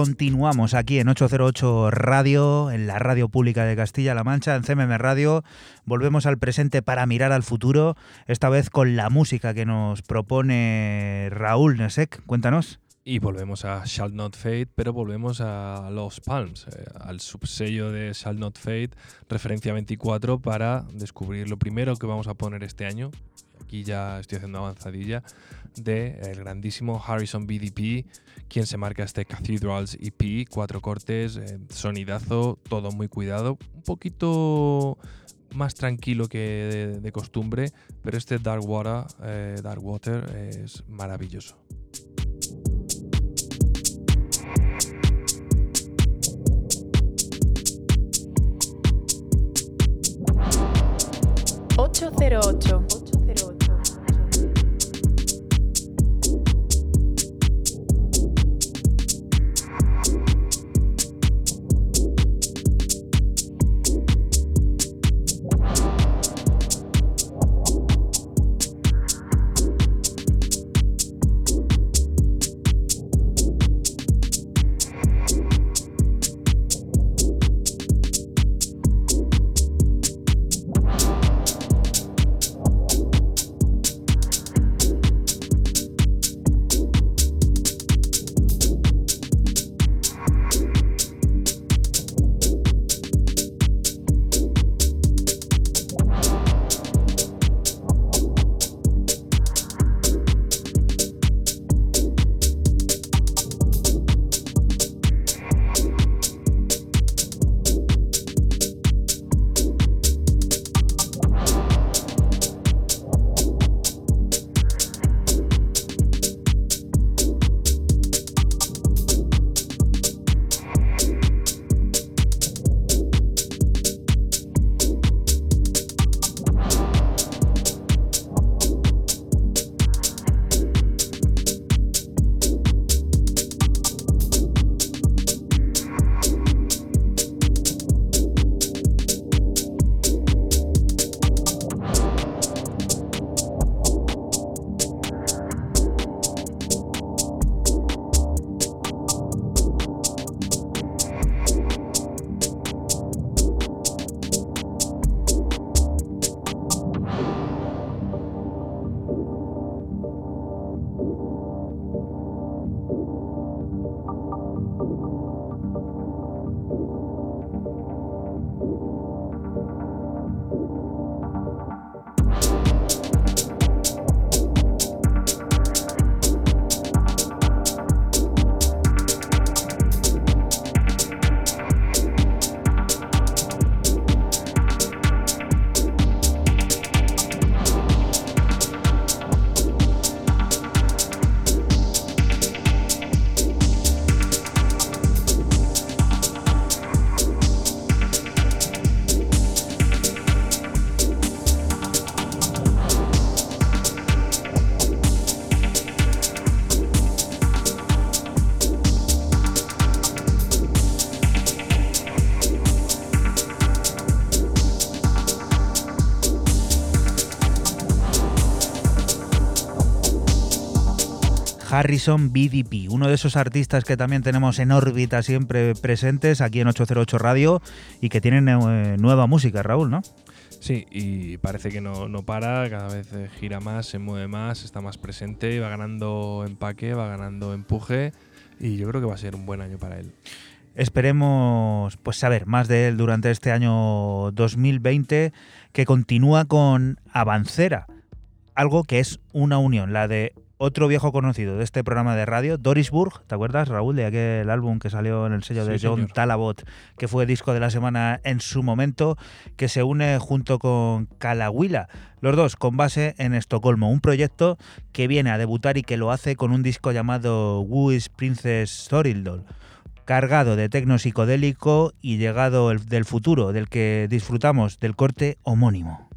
Continuamos aquí en 808 Radio, en la radio pública de Castilla-La Mancha, en CMM Radio. Volvemos al presente para mirar al futuro, esta vez con la música que nos propone Raúl Nesek. Cuéntanos. Y volvemos a Shall Not Fade, pero volvemos a Los Palms, eh, al subsello de Shall Not Fade, referencia 24, para descubrir lo primero que vamos a poner este año, aquí ya estoy haciendo avanzadilla, de el grandísimo Harrison BDP, quien se marca este Cathedrals EP, cuatro cortes, eh, sonidazo, todo muy cuidado, un poquito más tranquilo que de, costumbre, pero este Dark Water, eh, Dark Water es maravilloso. 808. Harrison BDP, uno de esos artistas que también tenemos en órbita siempre presentes aquí en 808 Radio y que tienen eh, nueva música, Raúl, ¿no? Sí, y parece que no, no para, cada vez eh, gira más, se mueve más, está más presente, va ganando empaque, va ganando empuje y yo creo que va a ser un buen año para él. Esperemos pues saber más de él durante este año 2020 que continúa con Avancera, algo que es una unión, la de otro viejo conocido de este programa de radio, Dorisburg, ¿te acuerdas, Raúl, de aquel álbum que salió en el sello de John Talabot, que fue disco de la semana en su momento, que se une junto con Calahuila, los dos con base en Estocolmo, un proyecto que viene a debutar y que lo hace con un disco llamado Who is Princess Thorildol cargado de tecno psicodélico y llegado del futuro, del que disfrutamos del corte homónimo.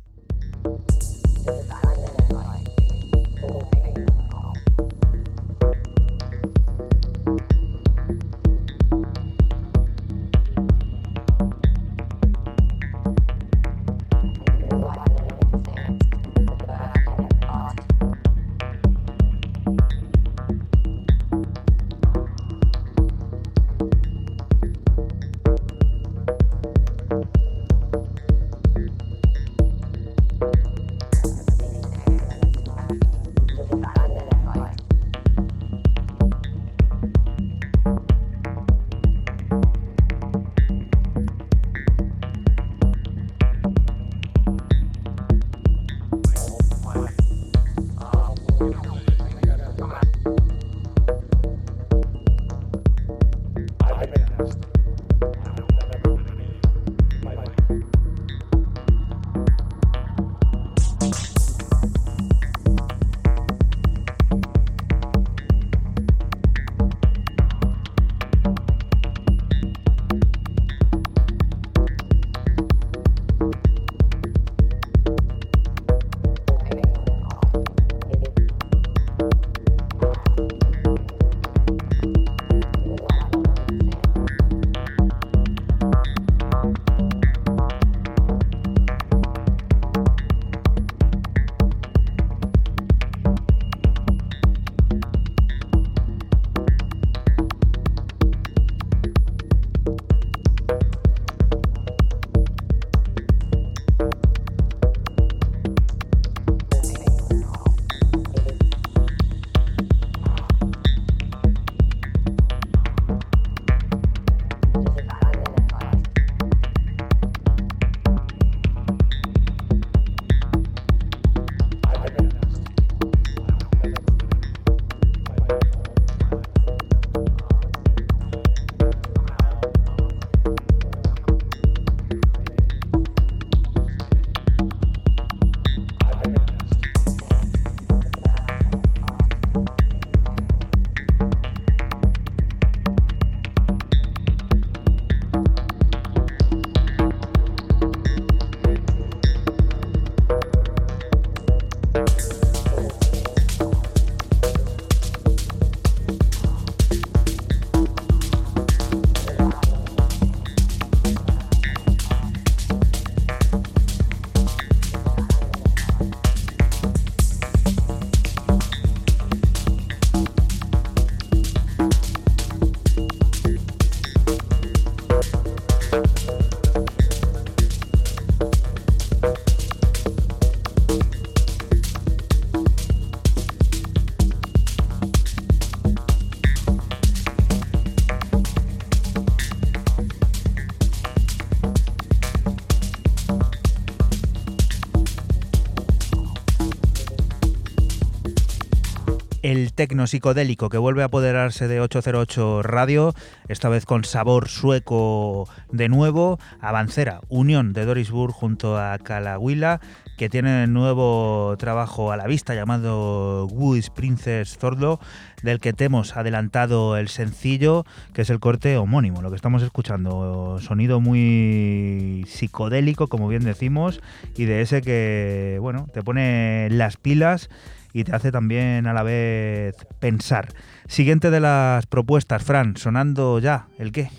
Tecno psicodélico que vuelve a apoderarse de 808 Radio, esta vez con sabor sueco de nuevo, Avancera, unión de Dorisburg junto a Calahuila, que tiene nuevo trabajo a la vista llamado Who is Princess Zordo, del que te hemos adelantado el sencillo, que es el corte homónimo, lo que estamos escuchando, sonido muy psicodélico, como bien decimos, y de ese que, bueno, te pone las pilas y te hace también a la vez pensar. Siguiente de las propuestas, Fran, sonando ya, ¿el qué?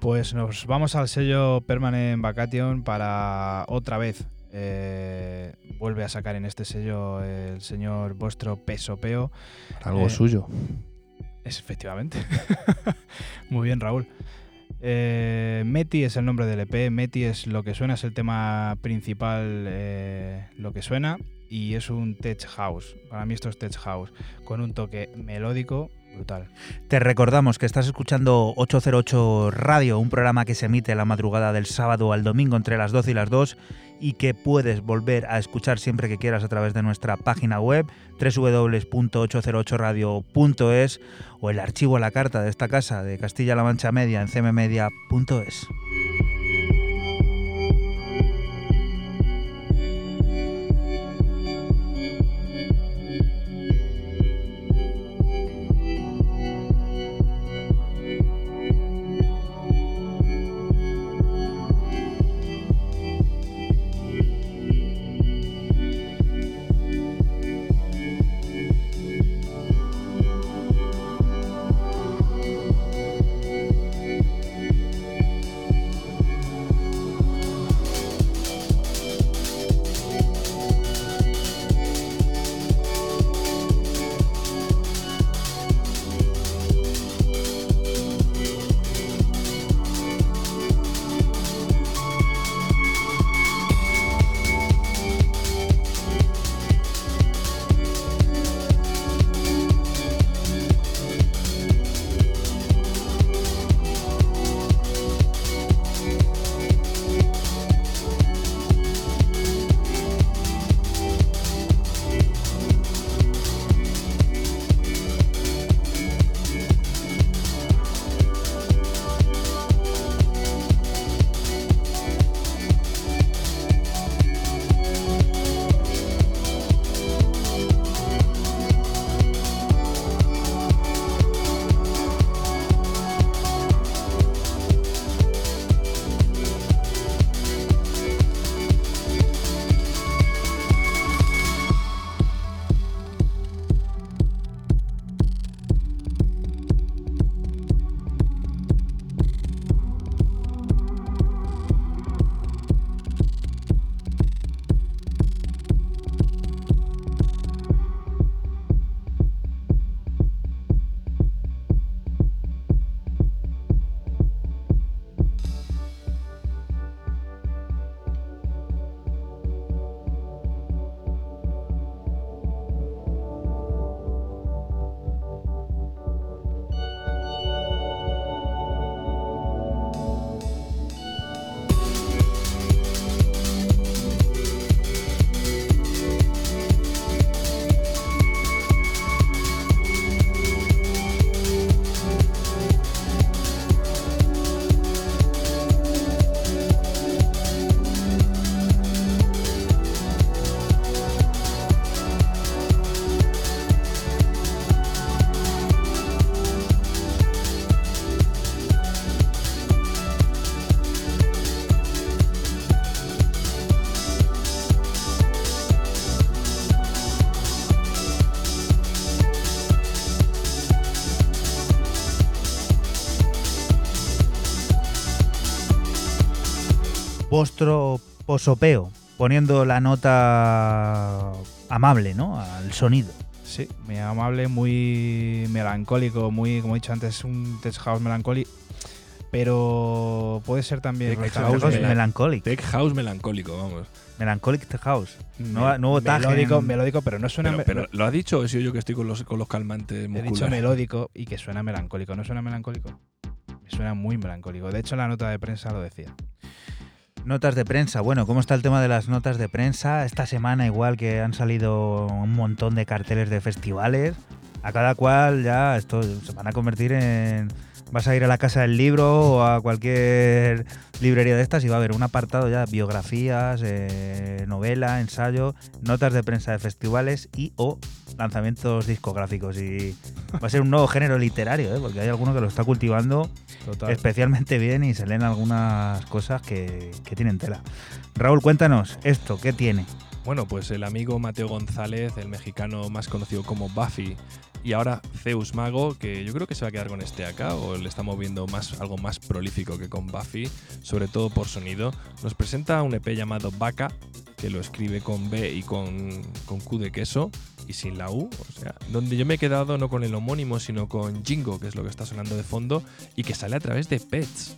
Pues nos vamos al sello Permanent Vacation para otra vez. eh, vuelve a sacar en este sello el señor vuestro Pesopeo. Algo Eh, suyo. Es efectivamente. Muy bien, Raúl. Eh, Meti es el nombre del EP. Meti es lo que suena, es el tema principal, eh, lo que suena. Y es un tech house. Para mí esto es tech house. Con un toque melódico brutal. Te recordamos que estás escuchando 808 Radio, un programa que se emite la madrugada del sábado al domingo entre las 12 y las 2 y que puedes volver a escuchar siempre que quieras a través de nuestra página web www.808radio.es o el archivo a la carta de esta casa de Castilla-La Mancha Media en cmmedia.es. Postro posopeo, poniendo la nota amable, ¿no? Al sonido. Sí, muy amable, muy melancólico, muy, como he dicho antes, un tech house melancólico. Pero puede ser también Tech Tech house house mela- melancholic. Tech House melancólico, vamos. Melancholic Tech House. Me- nuevo tag melódico, en- melódico, pero no suena. Pero, ¿lo ha dicho o he sido yo que estoy con los, con los calmantes he dicho musculares? melódico y que suena melancólico. ¿No suena melancólico? Me suena muy melancólico. De hecho, la nota de prensa lo decía. Notas de prensa. Bueno, ¿cómo está el tema de las notas de prensa? Esta semana igual que han salido un montón de carteles de festivales. a cada cual ya esto se van a convertir en vas a ir a la casa del libro o a cualquier librería de estas y va a haber un apartado ya biografías, eh, novela, ensayo, notas de prensa de festivales y o lanzamientos discográficos y va a ser un nuevo género literario, ¿eh? porque hay alguno que lo está cultivando Total. especialmente bien y se leen algunas cosas que, que tienen tela. Raúl, cuéntanos esto, ¿qué tiene? Bueno, pues el amigo Mateo González, el mexicano más conocido como Buffy, y ahora Zeus Mago, que yo creo que se va a quedar con este acá, o le estamos viendo más, algo más prolífico que con Buffy, sobre todo por sonido, nos presenta un EP llamado Vaca, que lo escribe con B y con, con Q de queso, y sin la U, o sea, donde yo me he quedado no con el homónimo, sino con Jingo, que es lo que está sonando de fondo, y que sale a través de Pets.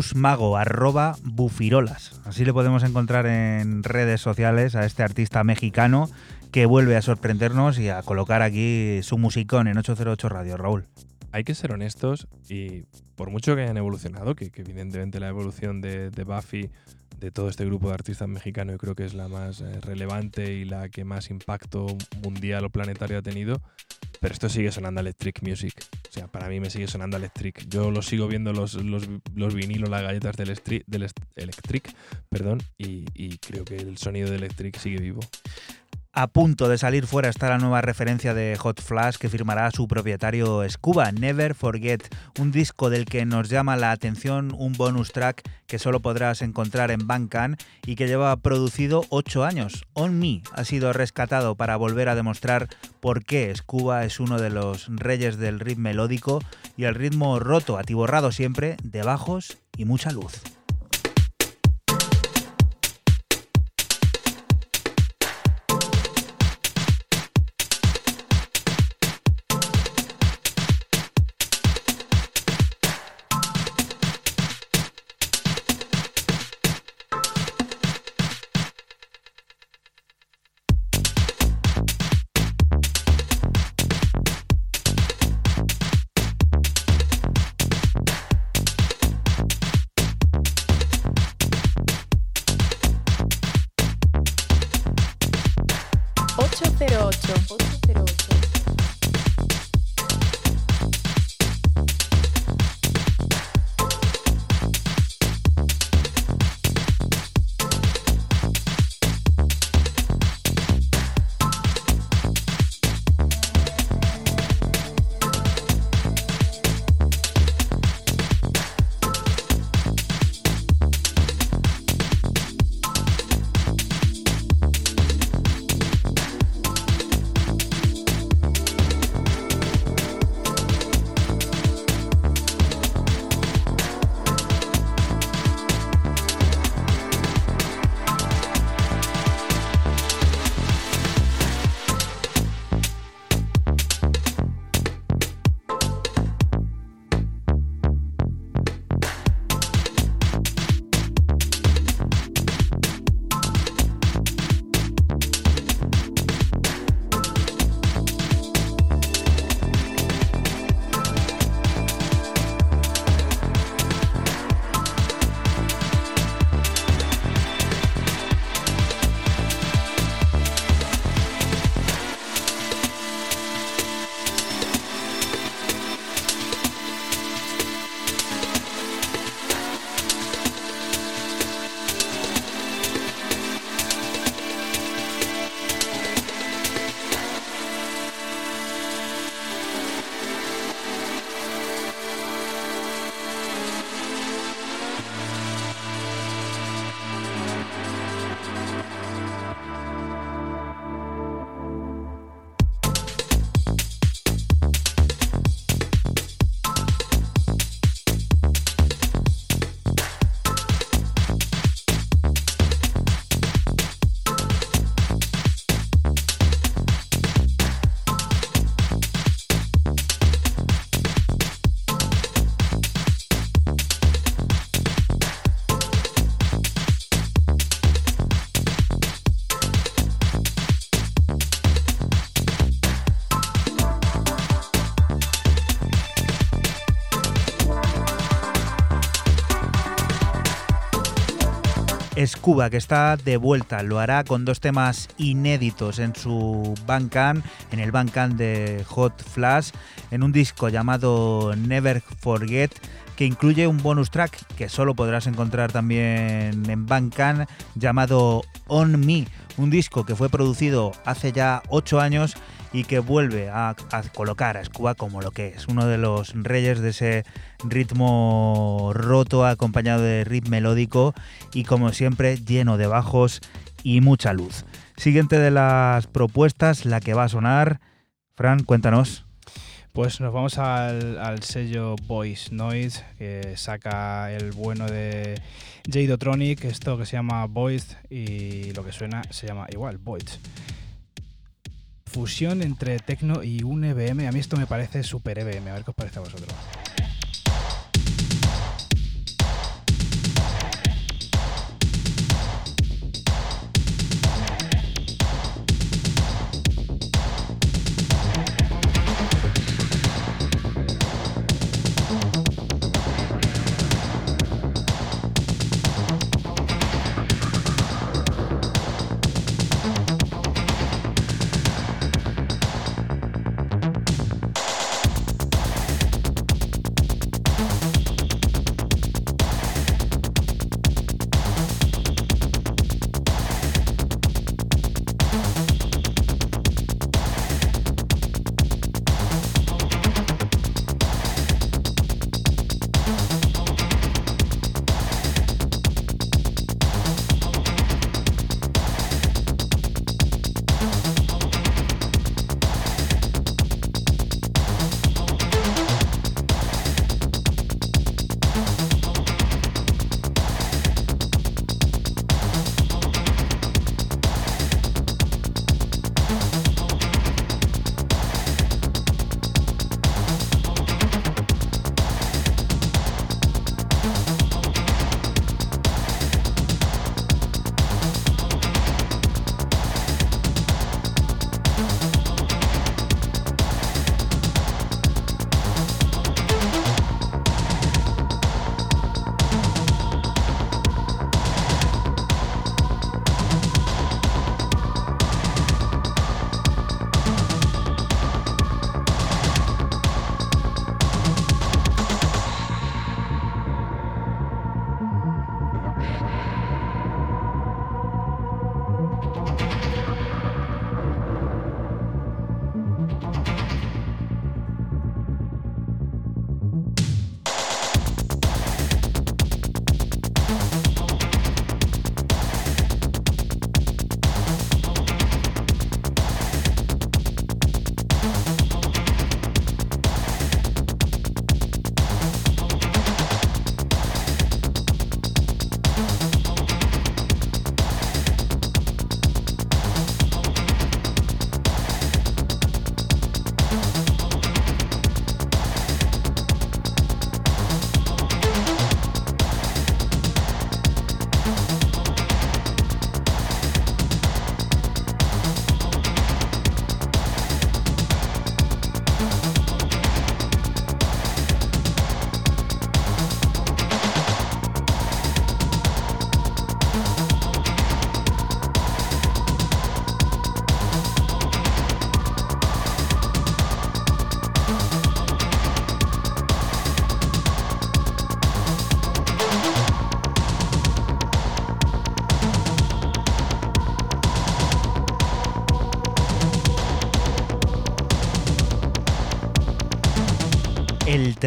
Teus Mago, arroba bufirolas. Así le podemos encontrar en redes sociales a este artista mexicano que vuelve a sorprendernos y a colocar aquí su musicón en 808 Radio, Raúl. Hay que ser honestos y por mucho que hayan evolucionado, que, que evidentemente la evolución de, de, Buffy, de todo este grupo de artistas mexicanos, yo creo que es la más eh, relevante y la que más impacto mundial o planetario ha tenido, pero esto sigue sonando Electric Music. O sea, para mí me sigue sonando Electric. Yo lo sigo viendo los, los, los vinilos, las galletas del, Electric, del Electric perdón, y, y creo que el sonido de Electric sigue vivo. A punto de salir fuera está la nueva referencia de Hot Flash que firmará su propietario Scuba, Never Forget, un disco del que nos llama la atención un bonus track que solo podrás encontrar en Bandcamp y que lleva producido 8 años. On Me ha sido rescatado para volver a demostrar por qué Scuba es uno de los reyes del ritmo melódico y el ritmo roto, atiborrado siempre de bajos y mucha luz. Scuba, que está de vuelta. Lo hará con dos temas inéditos en su Bandcamp, en el Bandcamp de Hot Flash, en un disco llamado Never Forget, que incluye un bonus track que solo podrás encontrar también en Bandcamp, llamado On Me, un disco que fue producido hace ya 8 años y que vuelve a, colocar a Scuba como lo que es, uno de los reyes de ese ritmo roto acompañado de ritmo melódico y como siempre lleno de bajos y mucha luz. Siguiente de las propuestas, la que va a sonar. Fran, cuéntanos. Pues nos vamos al, al, sello Voice Noise, que saca el bueno de Jadotronic, esto que se llama Voice y lo que suena se llama igual, Voice fusión entre techno y un EBM. A mí esto me parece súper EBM. A ver qué os parece a vosotros.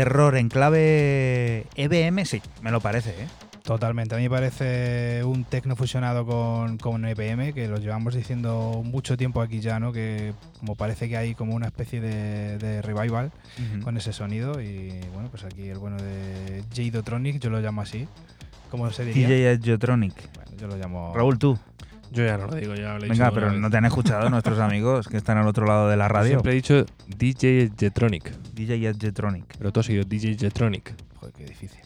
Terror en clave EBM, sí, me lo parece, ¿eh? Totalmente. A mí me parece un tecno fusionado con, con EPM, que lo llevamos diciendo mucho tiempo aquí ya, ¿no? Que como parece que hay como una especie de, de revival con ese sonido. Y bueno, pues aquí el bueno de Jadotronic, yo lo llamo así. ¿Cómo se diría? DJ Geotronic. Bueno, yo lo llamo. Raúl, tú. Yo ya no lo digo, ya lo he Venga, pero no te han escuchado nuestros amigos que están al otro lado de la radio. Siempre he dicho DJ Jetronic, DJ Geotronic. pero tú has sido DJ Jetronic. Joder, qué difícil.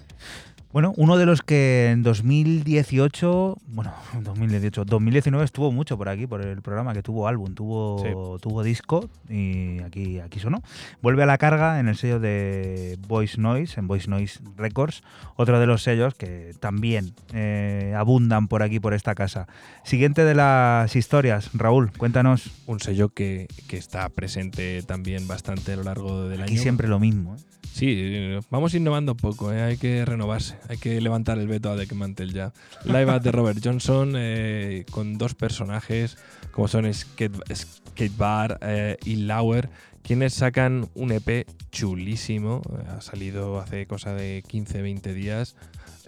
Bueno, uno de los que en 2018, bueno, 2018, 2019 estuvo mucho por aquí, por el programa, que tuvo álbum, tuvo, tuvo disco y aquí, aquí sonó. Vuelve a la carga en el sello de Voice Noise, en Voice Noise Records, otro de los sellos que también eh, abundan por aquí, por esta casa. Siguiente de las historias, Raúl, cuéntanos. Un sello que, que está presente también bastante a lo largo del Aquí año. siempre lo mismo. ¿eh? Sí, eh, vamos innovando un poco, ¿eh? hay que renovarse, hay que levantar el veto a Deck Mantle ya. Live at de Robert Johnson eh, con dos personajes como son Skate, Skate Bar eh, y Lauer, quienes sacan un EP chulísimo, ha salido hace cosa de 15-20 días.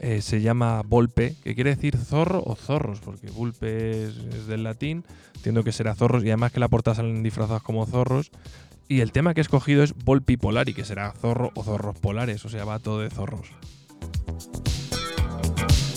eh, se llama Volpe, que quiere decir zorro o zorros, porque Vulpe es, es del latín, entiendo que será zorros, y además que la portada salen disfrazados como zorros. Y el tema que he escogido es Volpi Polari, que será zorro o zorros polares, o sea, va todo de zorros. Thank you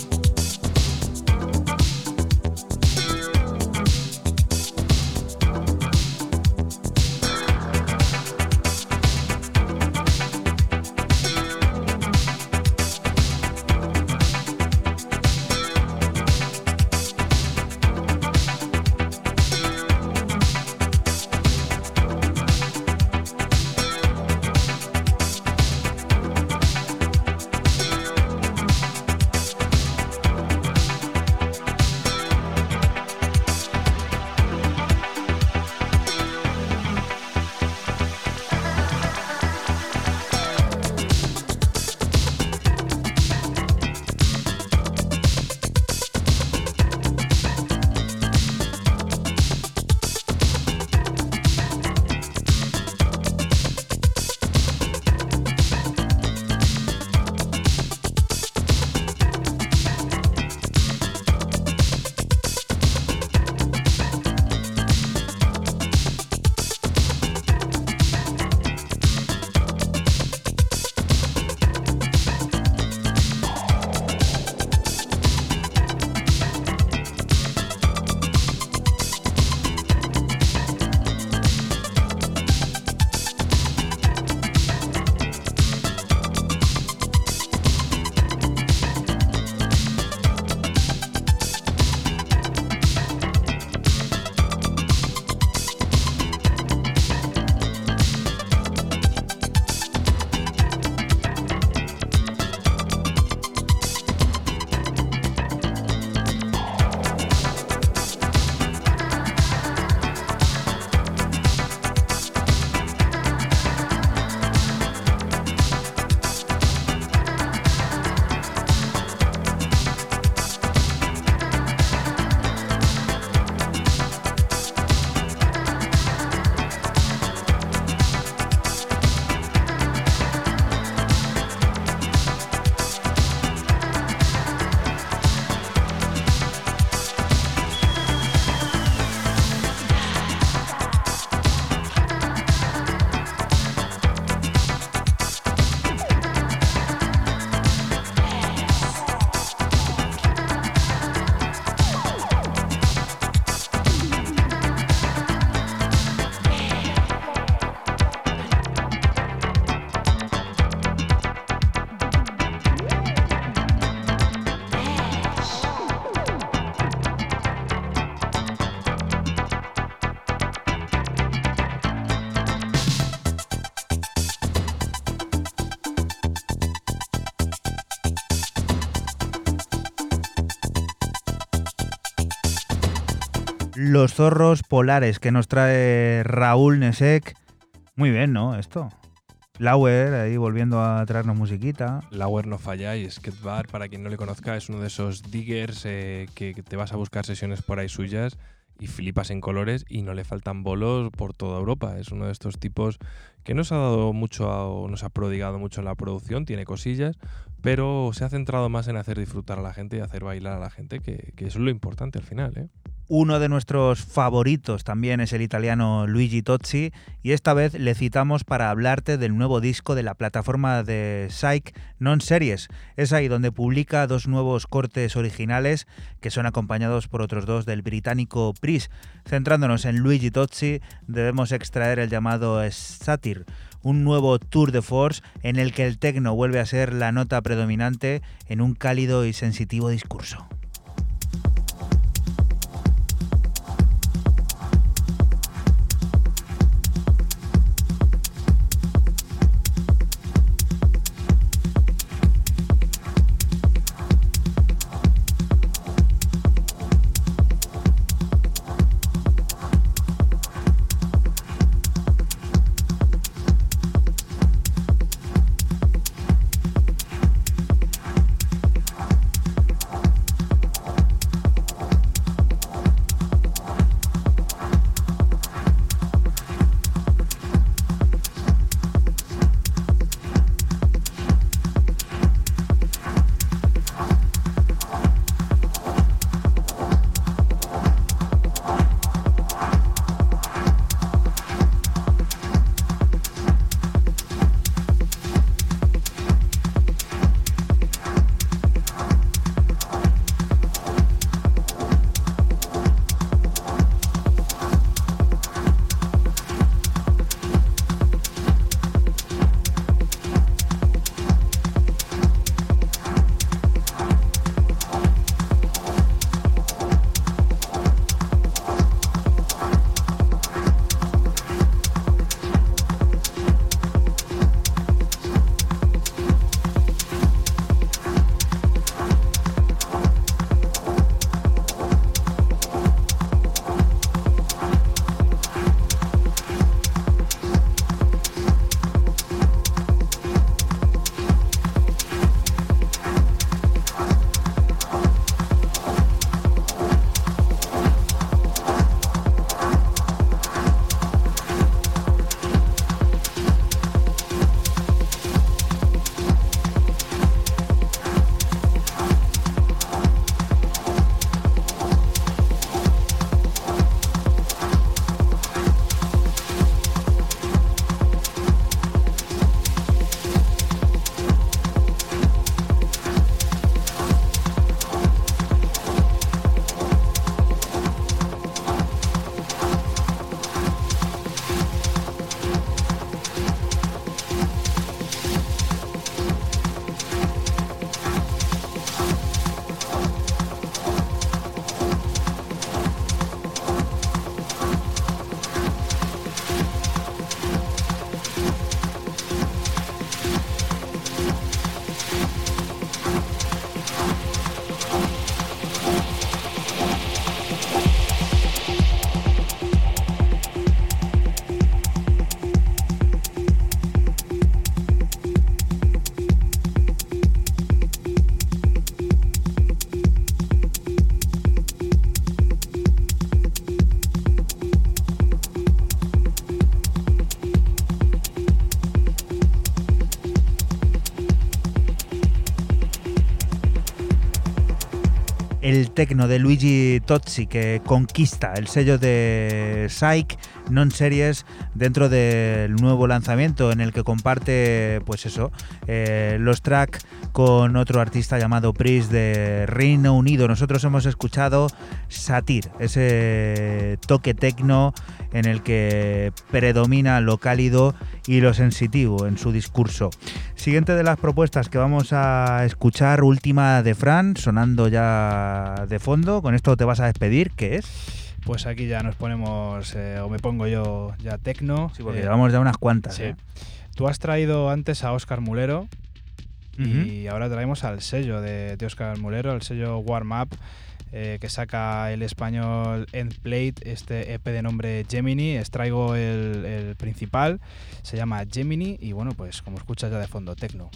Los zorros polares que nos trae Raúl Nesek. Muy bien, ¿no? Esto. Lauer ahí volviendo a traernos musiquita. Lauer no falla y Skate Bar, para quien no le conozca, es uno de esos diggers eh, que te vas a buscar sesiones por ahí suyas y flipas en colores y no le faltan bolos por toda Europa. Es uno de estos tipos que nos ha dado mucho o nos ha prodigado mucho en la producción, tiene cosillas, pero se ha centrado más en hacer disfrutar a la gente y hacer bailar a la gente, que, es lo importante al final. ¿eh? Uno de nuestros favoritos también es el italiano Luigi Tozzi y esta vez le citamos para hablarte del nuevo disco de la plataforma de Psych Non Series. Es ahí donde publica dos nuevos cortes originales que son acompañados por otros dos del británico Pris. Centrándonos en Luigi Tozzi, debemos extraer el llamado Satyr, un nuevo tour de force en el que el techno vuelve a ser la nota predominante en un cálido y sensitivo discurso. El tecno de Luigi Tozzi que conquista el sello de Psych Non Series dentro del nuevo lanzamiento en el que comparte pues eso eh, los tracks con otro artista llamado Pris de Reino Unido. Nosotros hemos escuchado Satir, ese toque tecno en el que predomina lo cálido y lo sensitivo en su discurso. Siguiente de las propuestas que vamos a escuchar, última de Fran, sonando ya de fondo. Con esto te vas a despedir, ¿qué es? Pues aquí ya nos ponemos, eh, o me pongo yo ya tecno. Sí, porque Eh, llevamos ya unas cuantas. sí. ¿eh? Tú has traído antes a Oscar Mulero y ahora traemos al sello de, de Oscar Mulero, el sello Warm Up, eh, que saca el español Endplate, este EP de nombre Gemini. Extraigo el, el principal, se llama Gemini y bueno, pues como escuchas ya de fondo, tecno.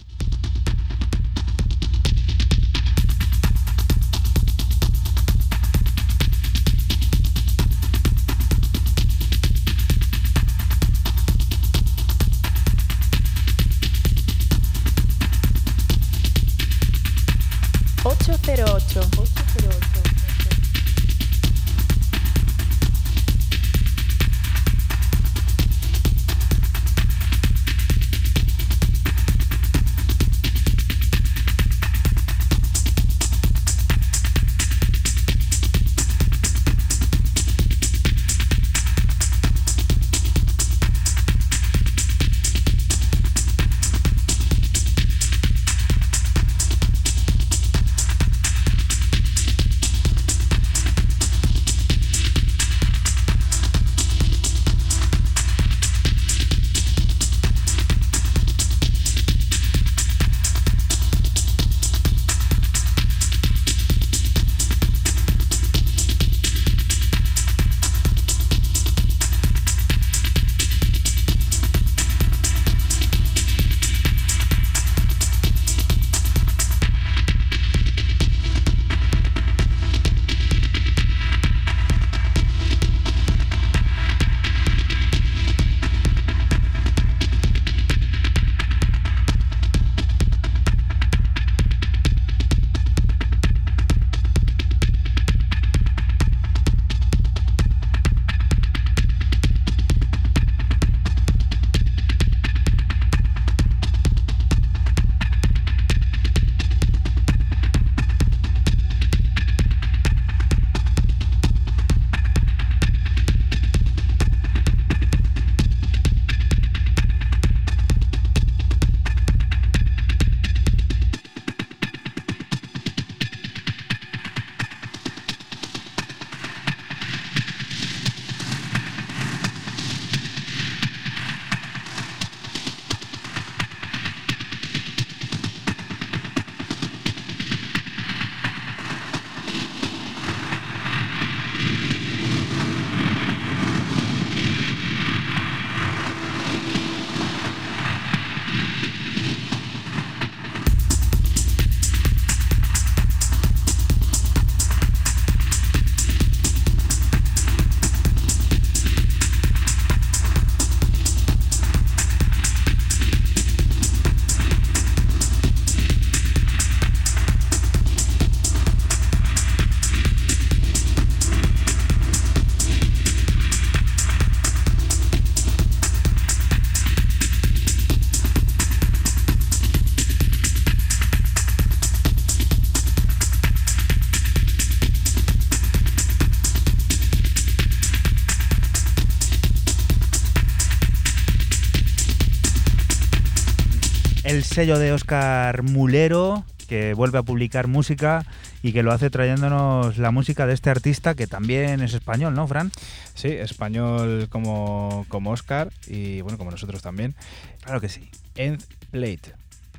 Sello de Oscar Mulero, que vuelve a publicar música y que lo hace trayéndonos la música de este artista que también es español, ¿no, Fran? Sí, español como, como Oscar y bueno, como nosotros también. Claro que sí. End Plate.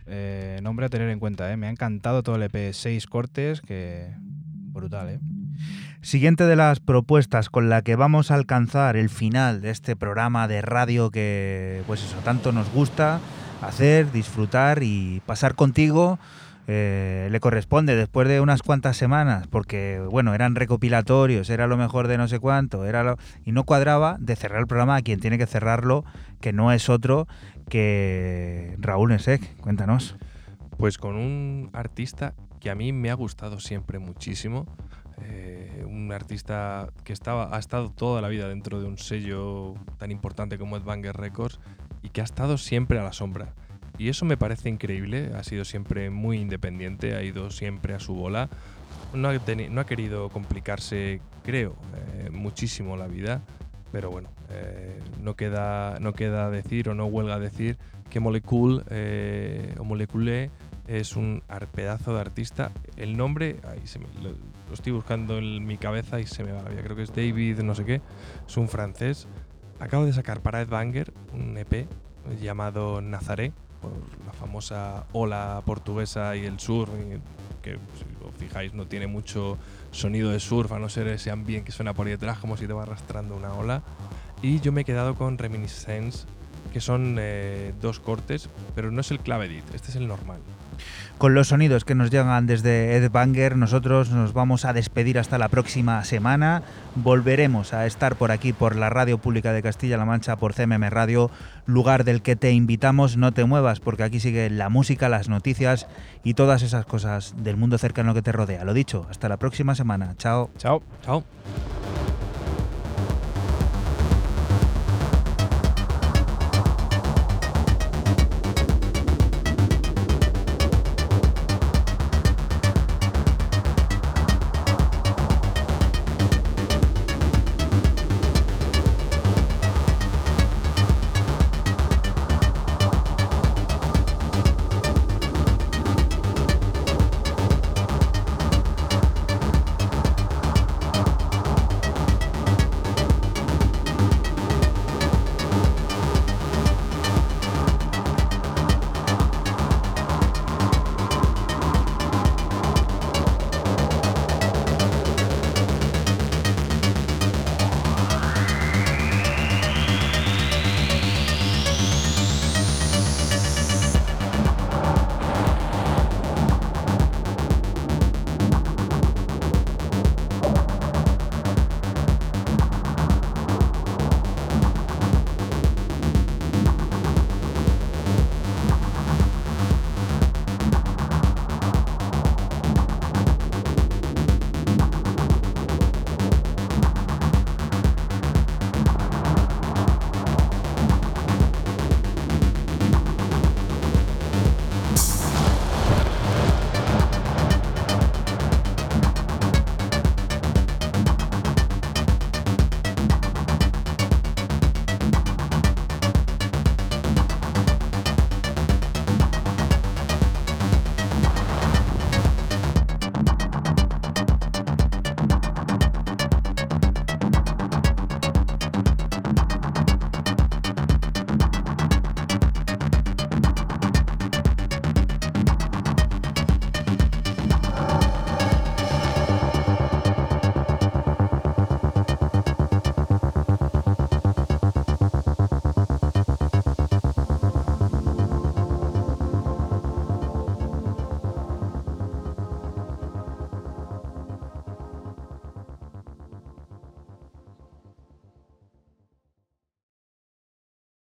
Eh, nombre a tener en cuenta, ¿eh? Me ha encantado todo el EP, seis cortes, que brutal, ¿eh? Siguiente de las propuestas con la que vamos a alcanzar el final de este programa de radio que, pues eso, tanto nos gusta hacer, disfrutar y pasar contigo. eh, le corresponde después de unas cuantas semanas, porque bueno, eran recopilatorios, era lo mejor de no sé cuánto, era lo, y no cuadraba de cerrar el programa a quien tiene que cerrarlo, que no es otro que Raúl Nesek. Cuéntanos. Pues con un artista que a mí me ha gustado siempre muchísimo. eh, un artista que estaba, ha estado toda la vida dentro de un sello tan importante como Headbanger Records y que ha estado siempre a la sombra. Y eso me parece increíble, ha sido siempre muy independiente, ha ido siempre a su bola. No ha, no ha querido complicarse, creo, eh, muchísimo la vida, pero bueno, eh, no, queda, no queda decir o no huelga decir que Molecule eh, o Molecule es un pedazo de artista. El nombre, ahí se me- lo, lo estoy buscando en mi cabeza y se me va la vida. Creo que es David, no sé qué. Es un francés. Acabo de sacar para Ed Banger un EP llamado Nazaré, por la famosa ola portuguesa y el surf, que si os fijáis no tiene mucho sonido de surf, a no ser ese ambiente que suena por detrás como si te va arrastrando una ola. Y yo me he quedado con Reminiscence, que son eh, dos cortes, pero no es el clave edit, este es el normal. Con los sonidos que nos llegan desde Ed Banger, nosotros nos vamos a despedir hasta la próxima semana. Volveremos a estar por aquí, por la Radio Pública de Castilla-La Mancha, por CMM Radio, lugar del que te invitamos. No te muevas, porque aquí sigue la música, las noticias y todas esas cosas del mundo cercano que te rodea. Lo dicho, hasta la próxima semana. Chao. Chao. Chao.